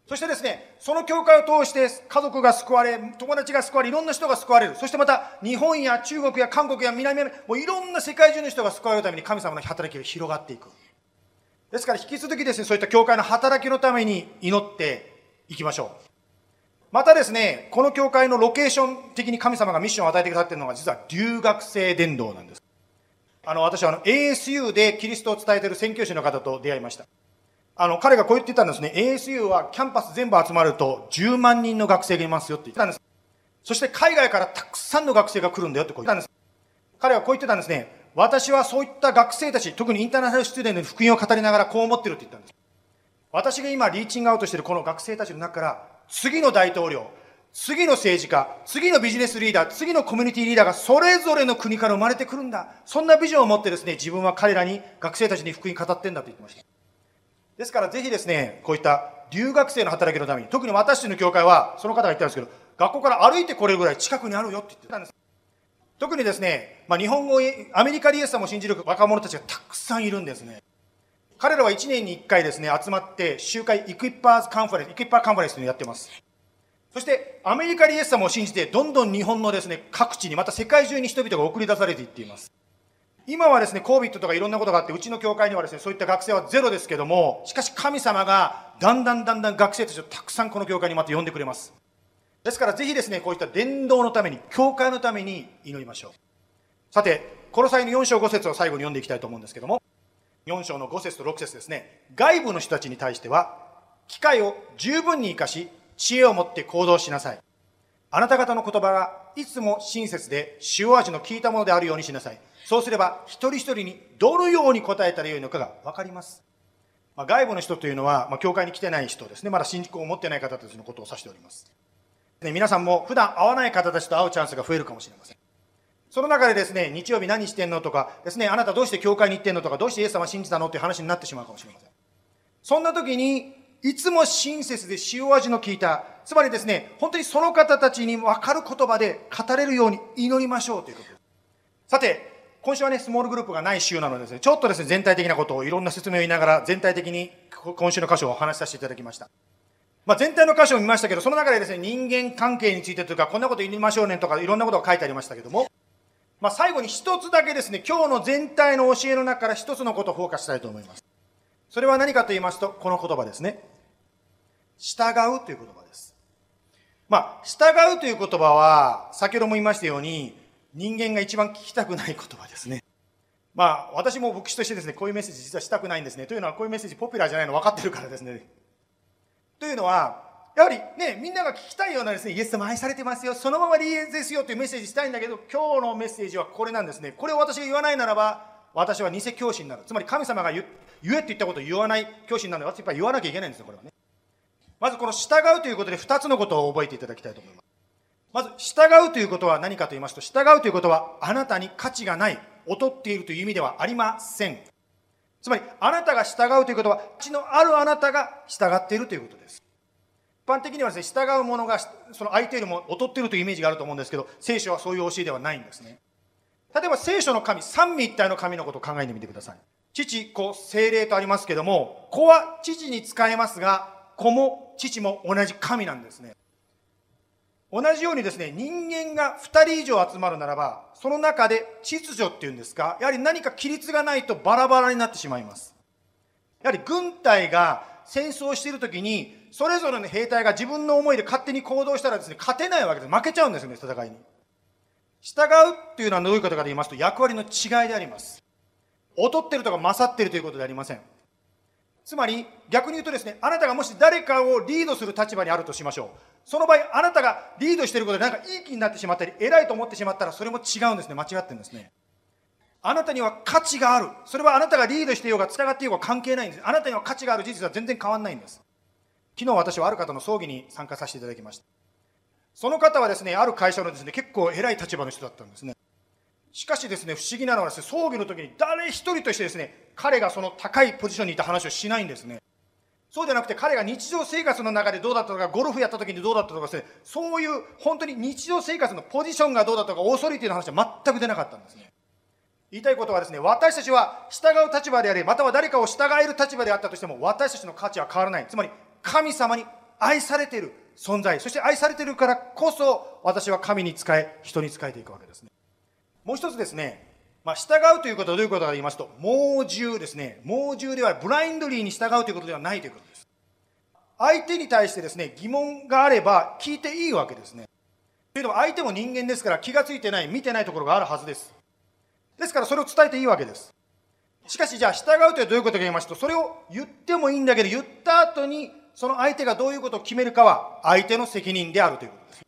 そしてですね、その教会を通して家族が救われ、友達が救われ、いろんな人が救われる。そしてまた日本や中国や韓国や南アメリカ、もういろんな世界中の人が救われるために神様の働きが広がっていく。ですから引き続きですね、そういった教会の働きのために祈って、いきましょう。またですね、この教会のロケーション的に神様がミッションを与えてくださっているのが実は留学生伝道なんです。あの、私はあの ASU でキリストを伝えている宣教師の方と出会いました。あの、彼がこう言ってたんですね。ASU はキャンパス全部集まると10万人の学生がいますよって言ってたんです。そして海外からたくさんの学生が来るんだよってこう言ってたんです。彼はこう言ってたんですね。私はそういった学生たち、特にインターナショナルスチューデントに福音を語りながらこう思ってるって言ったんです。私が今リーチングアウトしているこの学生たちの中から次の大統領、次の政治家、次のビジネスリーダー、次のコミュニティリーダーがそれぞれの国から生まれてくるんだ。そんなビジョンを持ってですね、自分は彼らに、学生たちに福音語ってんだと言ってました。ですからぜひですね、こういった留学生の働きのために、特に私たちの教会は、その方が言ったんですけど、学校から歩いてこれるぐらい近くにあるよって言ってたんです。特にですね、まあ、日本語、アメリカでイエス様を信じる若者たちがたくさんいるんですね。彼らは1年に1回ですね、集まって集会 Equipper Conference、Equipper Conference というのをやってます。そしてアメリカでイエス様を信じてどんどん日本のですね、各地にまた世界中に人々が送り出されていっています。今はですね、コービットとかいろんなことがあって、うちの教会にはですね、そういった学生はゼロですけども、しかし神様がだんだんだんだん学生たちをたくさんこの教会にまた呼んでくれます。ですからぜひですね、こういった伝道のために、教会のために祈りましょう。さて、この際の4章5節を最後に読んでいきたいと思うんですけども、4章の5節と6節ですね、外部の人たちに対しては、機会を十分に生かし、知恵を持って行動しなさい。あなた方の言葉がいつも親切で塩味の効いたものであるようにしなさい。そうすれば一人一人にどのように答えたらよいのかがわかります。まあ、外部の人というのは、まあ、教会に来てない人ですね。まだ信仰を持ってない方たちのことを指しております。ね、皆さんも普段会わない方たちと会うチャンスが増えるかもしれません。その中でですね、日曜日何してんのとか、ですね、あなたどうして教会に行ってんのとか、どうしてイエス様信じたのっていう話になってしまうかもしれません。そんな時に、いつも親切で塩味の効いた、つまりですね、本当にその方たちに分かる言葉で語れるように祈りましょうということです。さて、今週はね、スモールグループがない週なのでですね、ちょっとですね、全体的なことをいろんな説明を言いながら、全体的に今週の箇所をお話しさせていただきました。まあ、全体の箇所を見ましたけど、その中でですね、人間関係についてというか、こんなこと言いましょうねとか、いろんなことが書いてありましたけども、まあ、最後に一つだけですね、今日の全体の教えの中から一つのことをフォーカスしたいと思います。それは何かと言いますと、この言葉ですね。従うという言葉です。まあ、従うという言葉は、先ほども言いましたように、人間が一番聞きたくない言葉ですね。まあ、私も牧師としてですね、こういうメッセージ実はしたくないんですね。というのは、こういうメッセージポピュラーじゃないの分かってるからですね。というのは、やはりね、みんなが聞きたいようなですね、イエス様愛されてますよ、そのままでいいですよというメッセージしたいんだけど、今日のメッセージはこれなんですね。これを私が言わないならば、私は偽教師になる。つまり神様が言えって言ったことを言わない教師になるので、私やっぱり言わなきゃいけないんですよ、これはね。まずこの従うということで2つのことを覚えていただきたいと思います。まず、従うということは何かと言いますと、従うということは、あなたに価値がない、劣っているという意味ではありません。つまり、あなたが従うということは、価値のあるあなたが従っているということです。一般的にはですね、従う者がその相手よりも劣っているというイメージがあると思うんですけど、聖書はそういう教えではないんですね。例えば聖書の神、三位一体の神のことを考えてみてください。父、子、精霊とありますけども、子は父に使えますが、子も父も同じ神なんですね。同じようにですね、人間が2人以上集まるならば、その中で秩序っていうんですか、やはり何か規律がないとバラバラになってしまいます。やはり軍隊が戦争している時に、それぞれの兵隊が自分の思いで勝手に行動したらですね、勝てないわけです。負けちゃうんですよね、戦いに。従うっていうのはどういうことかと言いますと、役割の違いであります。劣ってるとか勝ってるということでありません。つまり、逆に言うとですね、あなたがもし誰かをリードする立場にあるとしましょう。その場合、あなたがリードしてることでなんかいい気になってしまったり、偉いと思ってしまったら、それも違うんですね。間違ってるんですね。あなたには価値がある。それはあなたがリードしていようが、従っていようが関係ないんです。あなたには価値がある事実は全然変わらないんです。昨日私はある方の葬儀に参加させていただきました。その方はですね、ある会社のですね、結構偉い立場の人だったんですね。しかしですね、不思議なのはですね、葬儀の時に誰一人としてですね、彼がその高いポジションにいた話をしないんですね。そうじゃなくて彼が日常生活の中でどうだったとか、ゴルフやった時にどうだったとかですね、そういう本当に日常生活のポジションがどうだとか、オーソリティの話は全く出なかったんですね。言いたいことはですね、私たちは従う立場であり、または誰かを従える立場であったとしても、私たちの価値は変わらない。つまり、神様に愛されている存在、そして愛されているからこそ、私は神に仕え、人に仕えていくわけですね。もう一つですね、まあ、従うということはどういうことかと言いますと、猛獣ですね。猛獣ではブラインドリーに従うということではないということです。相手に対してですね、疑問があれば聞いていいわけですね。というのは相手も人間ですから気がついてない、見てないところがあるはずです。ですからそれを伝えていいわけです。しかしじゃあ従うというのはどういうことかと言いますと、それを言ってもいいんだけど、言った後にその相手がどういうことを決めるかは相手の責任であるということです。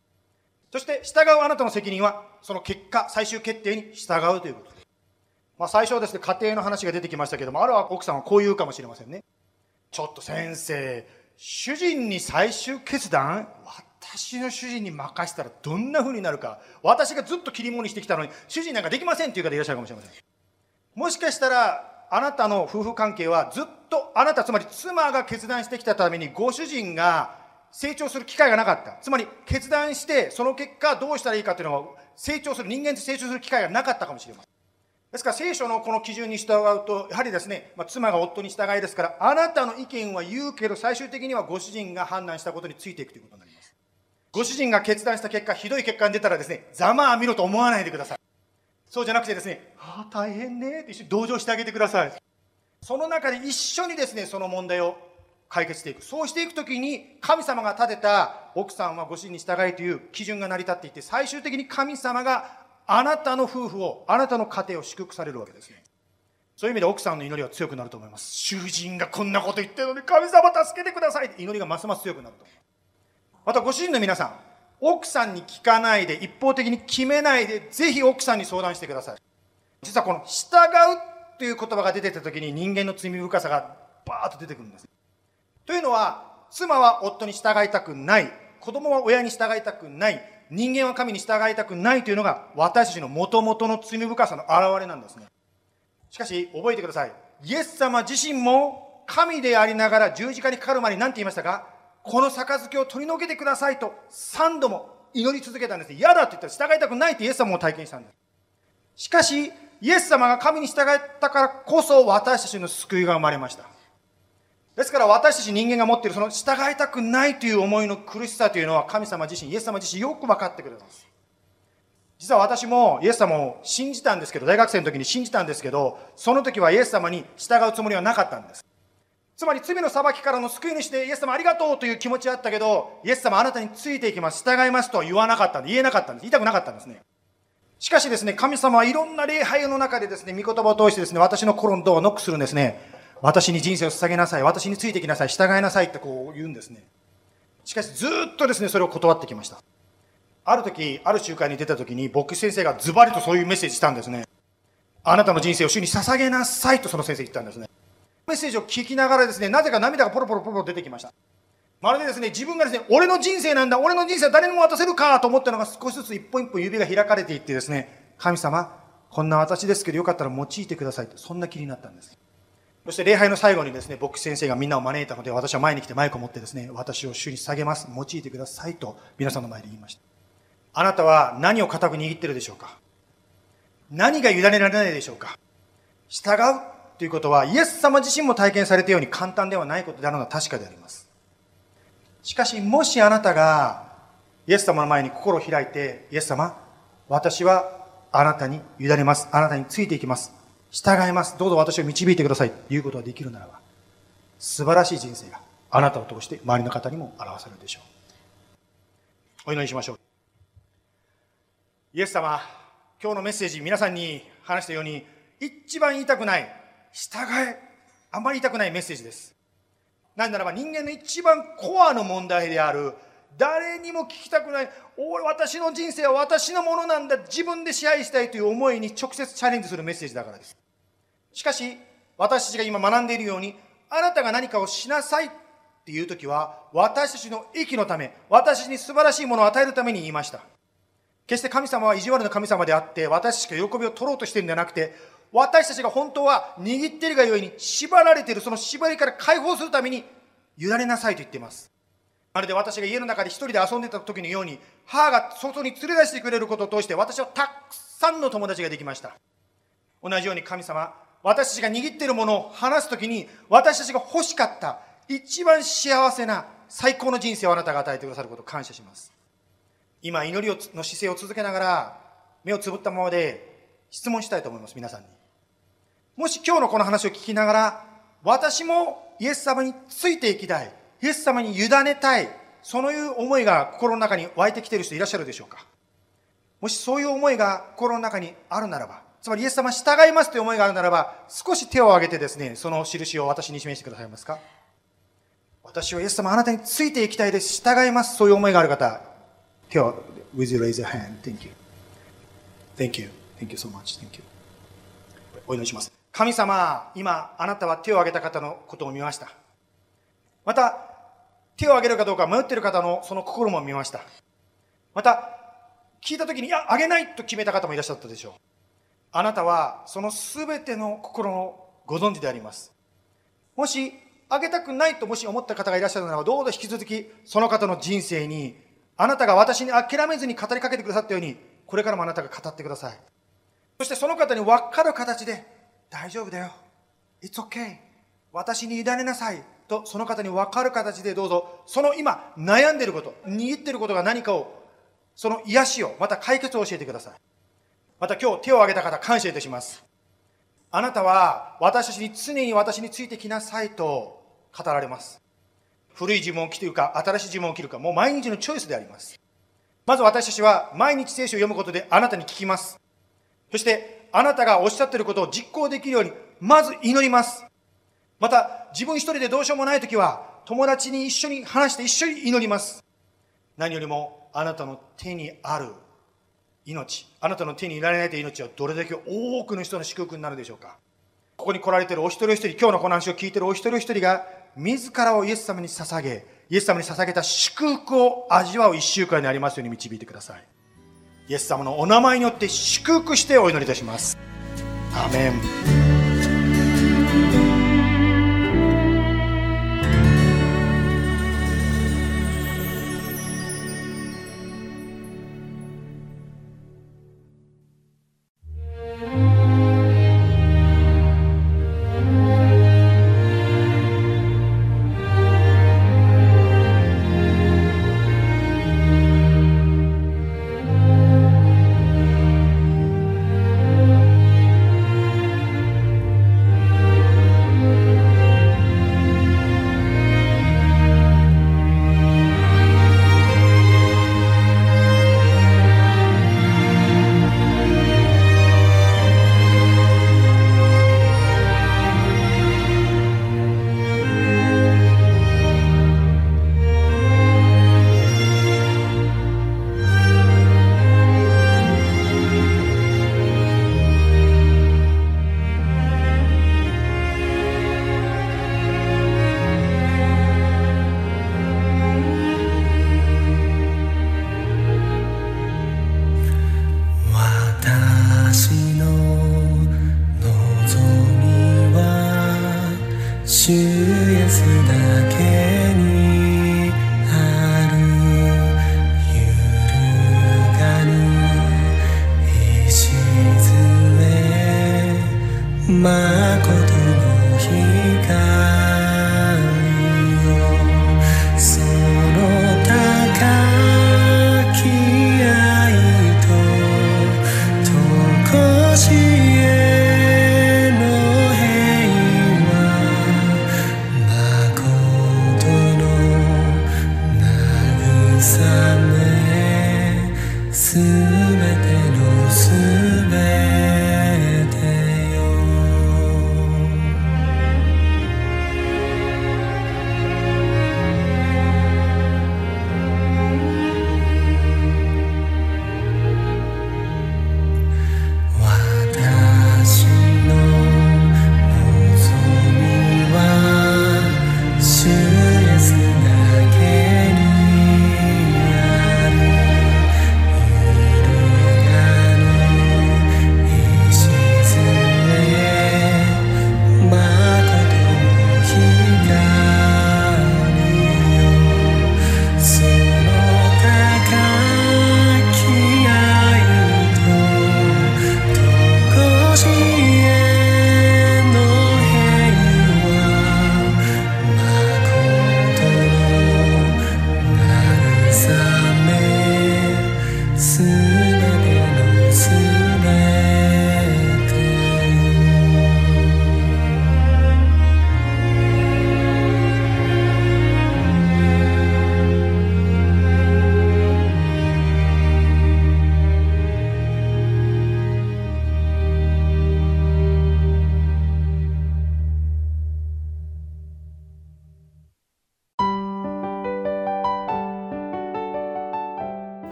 そして従うあなたの責任はその結果、最終決定に従うということです。まあ最初はですね、家庭の話が出てきましたけども、ある奥さんはこう言うかもしれませんね。ちょっと先生、主人に最終決断？私の主人に任せたらどんな風になるか。私がずっと切り物にしてきたのに、主人なんかできませんっていう方いらっしゃるかもしれません。もしかしたら、あなたの夫婦関係はずっとあなた、つまり妻が決断してきたために、ご主人が成長する機会がなかった。つまり、決断して、その結果どうしたらいいかというのは、成長する、人間って成長する機会がなかったかもしれません。ですから聖書のこの基準に従うと、やはりですね、まあ、妻が夫に従いですから、あなたの意見は言うけど、最終的にはご主人が判断したことについていくということになります。ご主人が決断した結果、ひどい結果が出たらですね、ざまあ見ろと思わないでください。そうじゃなくてですね、ああ、大変ねって一緒に同情してあげてください。その中で一緒にですね、その問題を解決していく。そうしていくときに、神様が立てた奥さんはご主人に従いという基準が成り立っていて、最終的に神様があなたの夫婦を、あなたの家庭を祝福されるわけですね。そういう意味で奥さんの祈りは強くなると思います。囚人がこんなこと言ってるのに神様助けてくださいって祈りがますます強くなると。またご主人の皆さん、奥さんに聞かないで、一方的に決めないで、ぜひ奥さんに相談してください。実はこの従うという言葉が出てた時に人間の罪深さがバーッと出てくるんです。というのは、妻は夫に従いたくない。子供は親に従いたくない。人間は神に従いたくないというのが私たちの元々の罪深さの表れなんですね。しかし、覚えてください。イエス様自身も神でありながら十字架にかかる前に何て言いましたか？この杯を取り除けてくださいと三度も祈り続けたんです。嫌だって言ったら従いたくないってイエス様も体験したんです。しかし、イエス様が神に従ったからこそ私たちの救いが生まれました。ですから私たち人間が持っているその従いたくないという思いの苦しさというのは神様自身、イエス様自身よく分かってくれます。実は私もイエス様を信じたんですけど、大学生の時に信じたんですけど、その時はイエス様に従うつもりはなかったんです。つまり罪の裁きからの救い主でイエス様ありがとうという気持ちはあったけど、イエス様あなたについていきます、従いますとは言わなかったんで、言えなかったんです。言いたくなかったんですね。しかしですね、神様はいろんな礼拝の中でですね、御言葉を通してですね、私の心のドアをノックするんですね。私に人生を捧げなさい。私についてきなさい。従いなさいってこう言うんですね。しかしずっとですね、それを断ってきました。ある時、ある集会に出た時に、牧師先生がズバリとそういうメッセージしたんですね。あなたの人生を主に捧げなさいとその先生言ったんですね。メッセージを聞きながらですね、なぜか涙がポロポロポロ出てきました。まるでですね、自分がですね、俺の人生なんだ、俺の人生は誰にも渡せるかと思ったのが少しずつ一歩一歩指が開かれていってですね、神様、こんな私ですけどよかったら用いてくださいと、そんな気になったんです。そして礼拝の最後にですね、牧師先生がみんなを招いたので、私は前に来てマイクを持ってですね、私を主に下げます。用いてくださいと皆さんの前で言いました。あなたは何を固く握ってるでしょうか？何が委ねられないでしょうか？従うということは、イエス様自身も体験されたように簡単ではないことであるのは確かであります。しかし、もしあなたが、イエス様の前に心を開いて、イエス様、私はあなたに委ねます。あなたについていきます。従います。どうぞ私を導いてください。ということができるならば、素晴らしい人生があなたを通して周りの方にも表されるでしょう。お祈りしましょう。イエス様、今日のメッセージ、皆さんに話したように、一番言いたくない、従え、あまり言いたくないメッセージです。なぜならば人間の一番コアの問題である、誰にも聞きたくない俺、私の人生は私のものなんだ、自分で支配したいという思いに直接チャレンジするメッセージだからです。しかし、私たちが今学んでいるように、あなたが何かをしなさいっていう時は、私たちの益のため、私に素晴らしいものを与えるために言いました。決して神様は意地悪な神様であって、私たちが喜びを取ろうとしてるんじゃなくて、私たちが本当は握っているがゆえに縛られているその縛りから解放するために委ねなさいと言っています。まるで私が家の中で一人で遊んでた時のように、母が外に連れ出してくれることを通して、私はたくさんの友達ができました。同じように神様、私たちが握っているものを話す時に、私たちが欲しかった、一番幸せな最高の人生をあなたが与えてくださることを感謝します。今、祈りの姿勢を続けながら、目をつぶったままで質問したいと思います、皆さんに。もし今日のこの話を聞きながら、私もイエス様についていきたい。イエス様に委ねたい、そのいう思いが心の中に湧いてきている人いらっしゃるでしょうか？もしそういう思いが心の中にあるならば、つまりイエス様従いますという思いがあるならば、少し手を挙げてですね、その印を私に示してくださいますか？私はイエス様あなたについていきたいです。従います。そういう思いがある方、手を、with you raise your hand. Thank you. Thank you. Thank you so much. Thank you. お祈りします。神様、今、あなたは手を挙げた方のことを見ました。また、手を挙げるかどうか迷っている方のその心も見ました。また、聞いたときに、いや、挙げないと決めた方もいらっしゃったでしょう。あなたは、そのすべての心をご存知であります。もし、挙げたくないともし思った方がいらっしゃるならば、どうぞ引き続き、その方の人生に、あなたが私に諦めずに語りかけてくださったように、これからもあなたが語ってください。そしてその方に分かる形で、大丈夫だよ。It's okay. 私に委ねなさい。と、その方に分かる形でどうぞ、その今悩んでいること、握ってることが何かを、その癒しを、また解決を教えてください。また今日手を挙げた方、感謝いたします。あなたは私たちに常に私についてきなさいと語られます。古い呪文を着るか、新しい呪文を着るか、もう毎日のチョイスであります。まず私たちは毎日聖書を読むことであなたに聞きます。そして、あなたがおっしゃっていることを実行できるように、まず祈ります。また、自分一人でどうしようもないときは、友達に一緒に話して一緒に祈ります。何よりも、あなたの手にある命、あなたの手にいられないという命はどれだけ多くの人の祝福になるでしょうか。ここに来られているお一人一人、今日のこの話を聞いているお一人一人が、自らをイエス様に捧げ、イエス様に捧げた祝福を味わう一週間になりますように導いてください。イエス様のお名前によって祝福してお祈りいたします。アメン。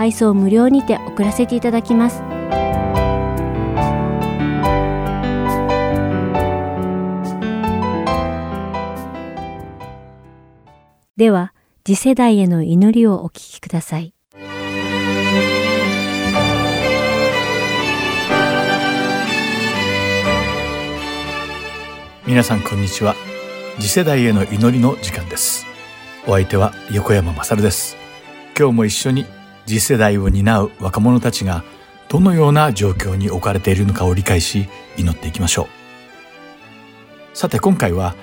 配送無料にて送らせていただきます。では、次世代への祈りをお聞きください。皆さんこんにちは次世代への祈りの時間ですお相手は横山まさるです今日も一緒に次世代を担う若者たちがどのような状況に置かれているのかを理解し祈っていきましょう。さて今回は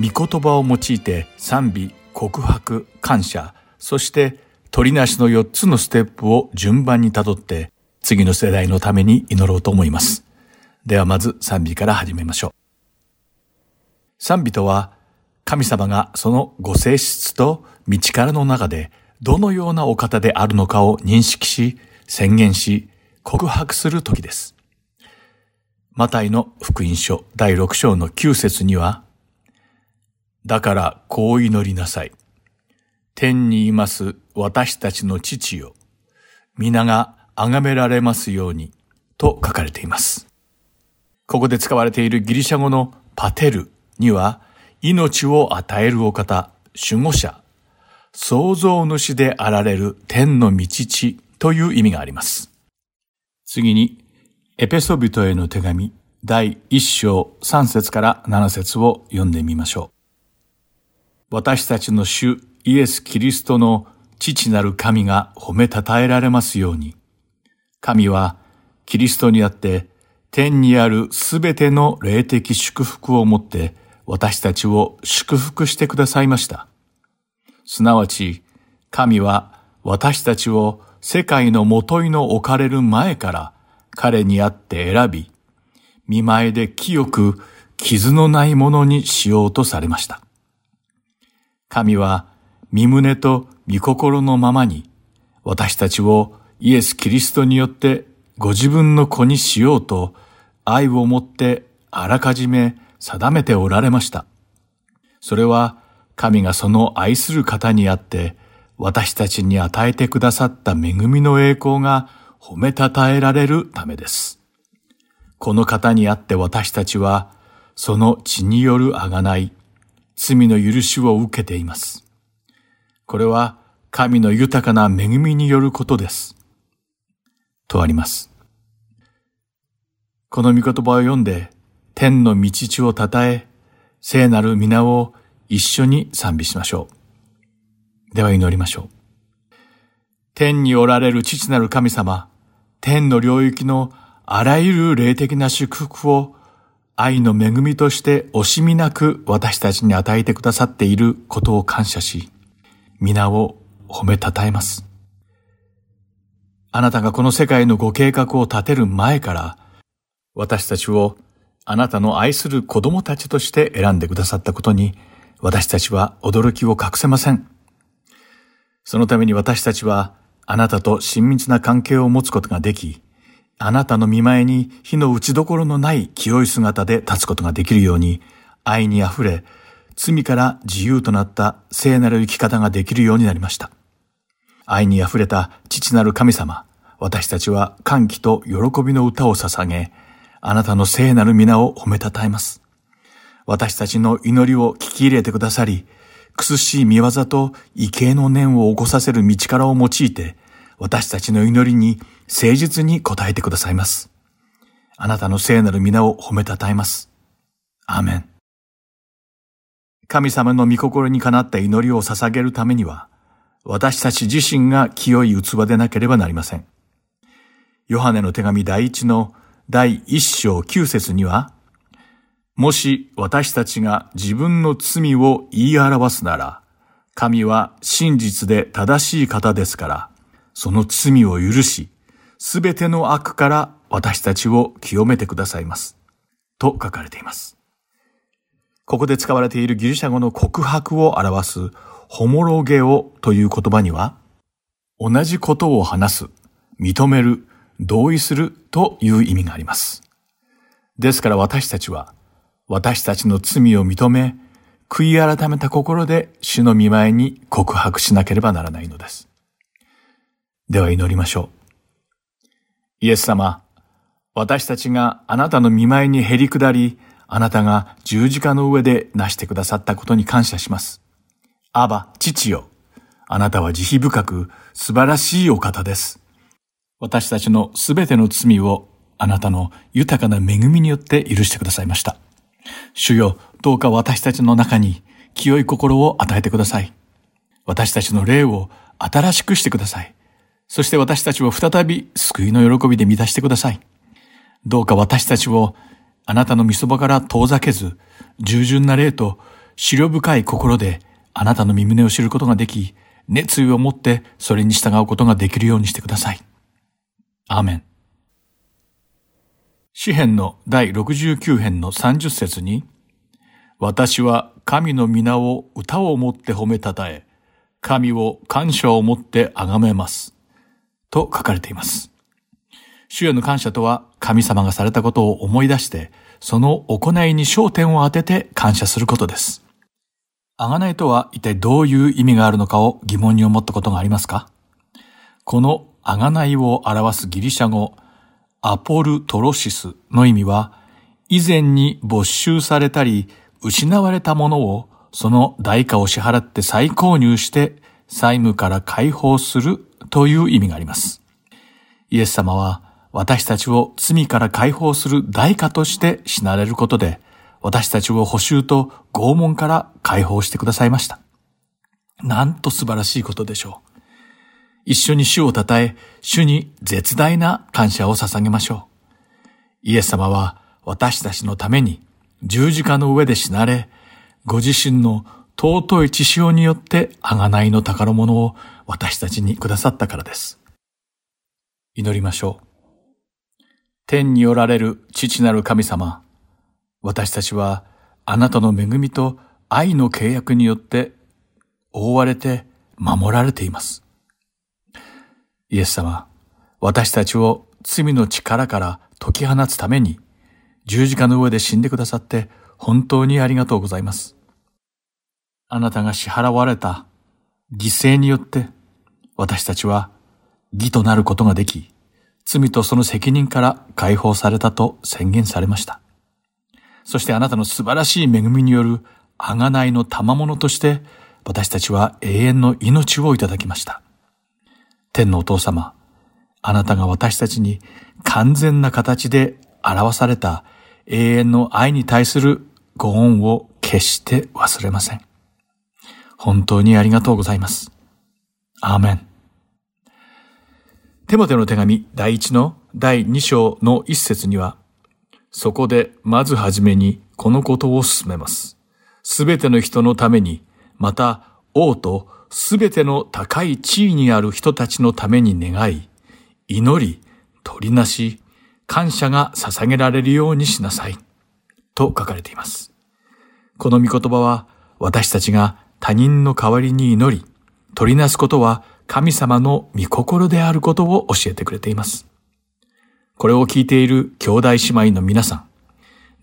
御言葉を用いて賛美告白感謝そして取りなしの4つのステップを順番にたどって次の世代のために祈ろうと思います。ではまず賛美から始めましょう。賛美とは、神様がそのご性質と道からの中でどのようなお方であるのかを認識し、宣言し、告白する時です。マタイの福音書第6章の9節には、だからこう祈りなさい。天にいます私たちの父よ。皆が崇められますように、と書かれています。ここで使われているギリシャ語のパテルには、命を与えるお方、守護者、創造主であられる天の道地という意味があります。次に、エペソビトへの手紙第1章3節から7節を読んでみましょう。私たちの主イエス・キリストの父なる神が褒めたたえられますように、神はキリストにあって天にあるすべての霊的祝福をもって私たちを祝福してくださいました。すなわち、神は私たちを世界のもといの置かれる前から彼にあって選び、見前で清く傷のないものにしようとされました。神は身胸と御心のままに私たちをイエス・キリストによってご自分の子にしようと愛をもってあらかじめ定めておられました。それは神がその愛する方にあって私たちに与えてくださった恵みの栄光が褒めたたえられるためです。この方にあって私たちはその血によるあがない、罪の許しを受けています。これは神の豊かな恵みによることです。とあります。この御言葉を読んで天の道地をたたえ、聖なる皆を一緒に賛美しましょう。では祈りましょう。天におられる父なる神様、天の領域のあらゆる霊的な祝福を愛の恵みとして惜しみなく私たちに与えてくださっていることを感謝し、皆を褒めたたえます。あなたがこの世界のご計画を立てる前から、私たちをあなたの愛する子供たちとして選んでくださったことに、私たちは驚きを隠せません。そのために私たちは、あなたと親密な関係を持つことができ、あなたの見前に火の打ちどころのない清い姿で立つことができるように、愛に溢れ、罪から自由となった聖なる生き方ができるようになりました。愛に溢れた父なる神様、私たちは歓喜と喜びの歌を捧げ、あなたの聖なる皆を褒めたたえます。私たちの祈りを聞き入れてくださり、苦しい見業と畏敬の念を起こさせる道からを用いて、私たちの祈りに誠実に応えてくださいます。あなたの聖なる皆を褒めたたえます。アーメン。神様の御心にかなった祈りを捧げるためには、私たち自身が清い器でなければなりません。ヨハネの手紙第一の第一章九節には、もし私たちが自分の罪を言い表すなら、神は真実で正しい方ですから、その罪を許し、すべての悪から私たちを清めてくださいます。と書かれています。ここで使われているギリシャ語の告白を表すホモロゲオという言葉には、同じことを話す、認める、同意するという意味があります。ですから私たちは、私たちの罪を認め、悔い改めた心で主の見前に告白しなければならないのです。では祈りましょう。イエス様、私たちがあなたの見前に減り下り、あなたが十字架の上で成してくださったことに感謝します。アバ、父よ。あなたは慈悲深く素晴らしいお方です。私たちのすべての罪をあなたの豊かな恵みによって許してくださいました。主よ、どうか私たちの中に清い心を与えてください。私たちの霊を新しくしてください。そして私たちを再び救いの喜びで満たしてください。どうか私たちをあなたの御そばから遠ざけず、従順な霊と資料深い心であなたの身胸を知ることができ、熱意を持ってそれに従うことができるようにしてください。アーメン。詩編の第69編の30節に、私は神の皆を歌をもって褒めたたえ、神を感謝をもって崇めます。と書かれています。主への感謝とは神様がされたことを思い出して、その行いに焦点を当てて感謝することです。あがないとは一体どういう意味があるのかを疑問に思ったことがありますか？このあがないを表すギリシャ語、アポルトロシスの意味は、以前に没収されたり、失われたものをその代価を支払って再購入して債務から解放するという意味があります。イエス様は私たちを罪から解放する代価として死なれることで、私たちを補修と拷問から解放してくださいました。なんと素晴らしいことでしょう。一緒に主を称え、主に絶大な感謝を捧げましょう。イエス様は私たちのために十字架の上で死なれ、ご自身の尊い血潮によって贖いの宝物を私たちにくださったからです。祈りましょう。天におられる父なる神様、私たちはあなたの恵みと愛の契約によって覆われて守られています。イエス様、私たちを罪の力から解き放つために十字架の上で死んでくださって本当にありがとうございます。あなたが支払われた犠牲によって私たちは義となることができ、罪とその責任から解放されたと宣言されました。そしてあなたの素晴らしい恵みによる贖いの賜物として私たちは永遠の命をいただきました。天のお父様、あなたが私たちに完全な形で表された永遠の愛に対するご恩を決して忘れません。本当にありがとうございます。アーメン。テモテの手紙第一の第二章の一節には、そこでまずはじめにこのことを進めます。すべての人のために、また王とすべての高い地位にある人たちのために願い、祈り、取りなし、感謝が捧げられるようにしなさい。と書かれています。この御言葉は私たちが他人の代わりに祈り、取りなすことは神様の御心であることを教えてくれています。これを聞いている兄弟姉妹の皆さん、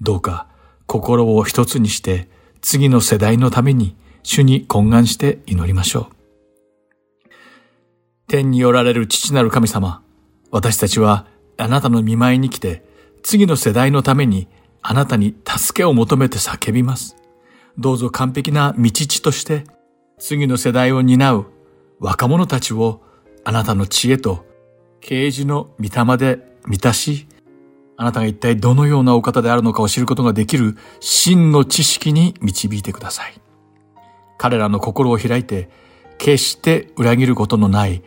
どうか心を一つにして次の世代のために主に懇願して祈りましょう。天におられる父なる神様、私たちはあなたの見舞いに来て次の世代のためにあなたに助けを求めて叫びます。どうぞ完璧な道地として次の世代を担う若者たちをあなたの知恵と啓示の御霊で満たし、あなたが一体どのようなお方であるのかを知ることができる真の知識に導いてください。彼らの心を開いて、決して裏切ることのない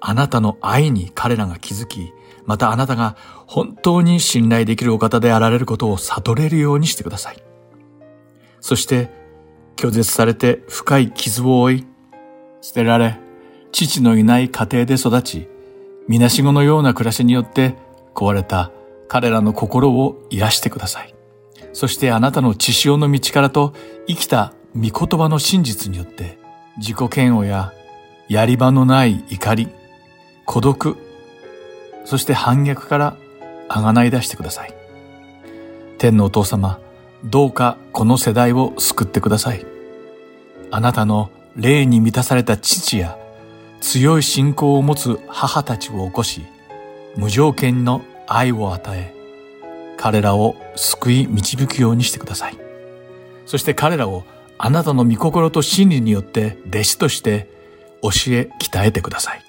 あなたの愛に彼らが気づき、またあなたが本当に信頼できるお方であられることを悟れるようにしてください。そして、拒絶されて深い傷を負い、捨てられ、父のいない家庭で育ち、みなしごのような暮らしによって壊れた彼らの心を癒してください。そしてあなたの血潮の道からと生きた御言葉の真実によって自己嫌悪ややり場のない怒り、孤独、そして反逆からあがない出してください。天のお父様、どうかこの世代を救ってください。あなたの霊に満たされた父や強い信仰を持つ母たちを起こし、無条件の愛を与え、彼らを救い導くようにしてください。そして彼らをあなたの御心と真理によって弟子として教え鍛えてください。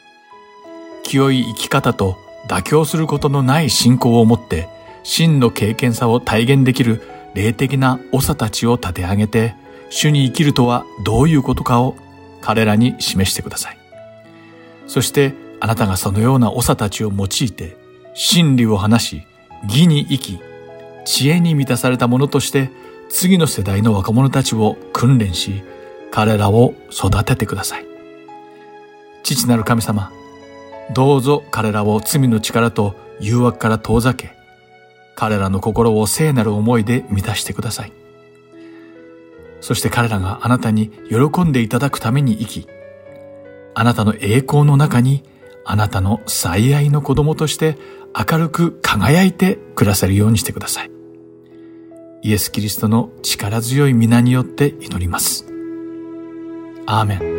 清い生き方と妥協することのない信仰を持って真の経験さを体現できる霊的な長たちを立て上げて主に生きるとはどういうことかを彼らに示してください。そしてあなたがそのような長たちを用いて真理を話し、義に生き、知恵に満たされた者として次の世代の若者たちを訓練し、彼らを育ててください。父なる神様、どうぞ彼らを罪の力と誘惑から遠ざけ、彼らの心を聖なる思いで満たしてください。そして彼らがあなたに喜んでいただくために生き、あなたの栄光の中にあなたの最愛の子供として明るく輝いて暮らせるようにしてください。イエス・キリストの力強い皆によって祈ります。アーメン。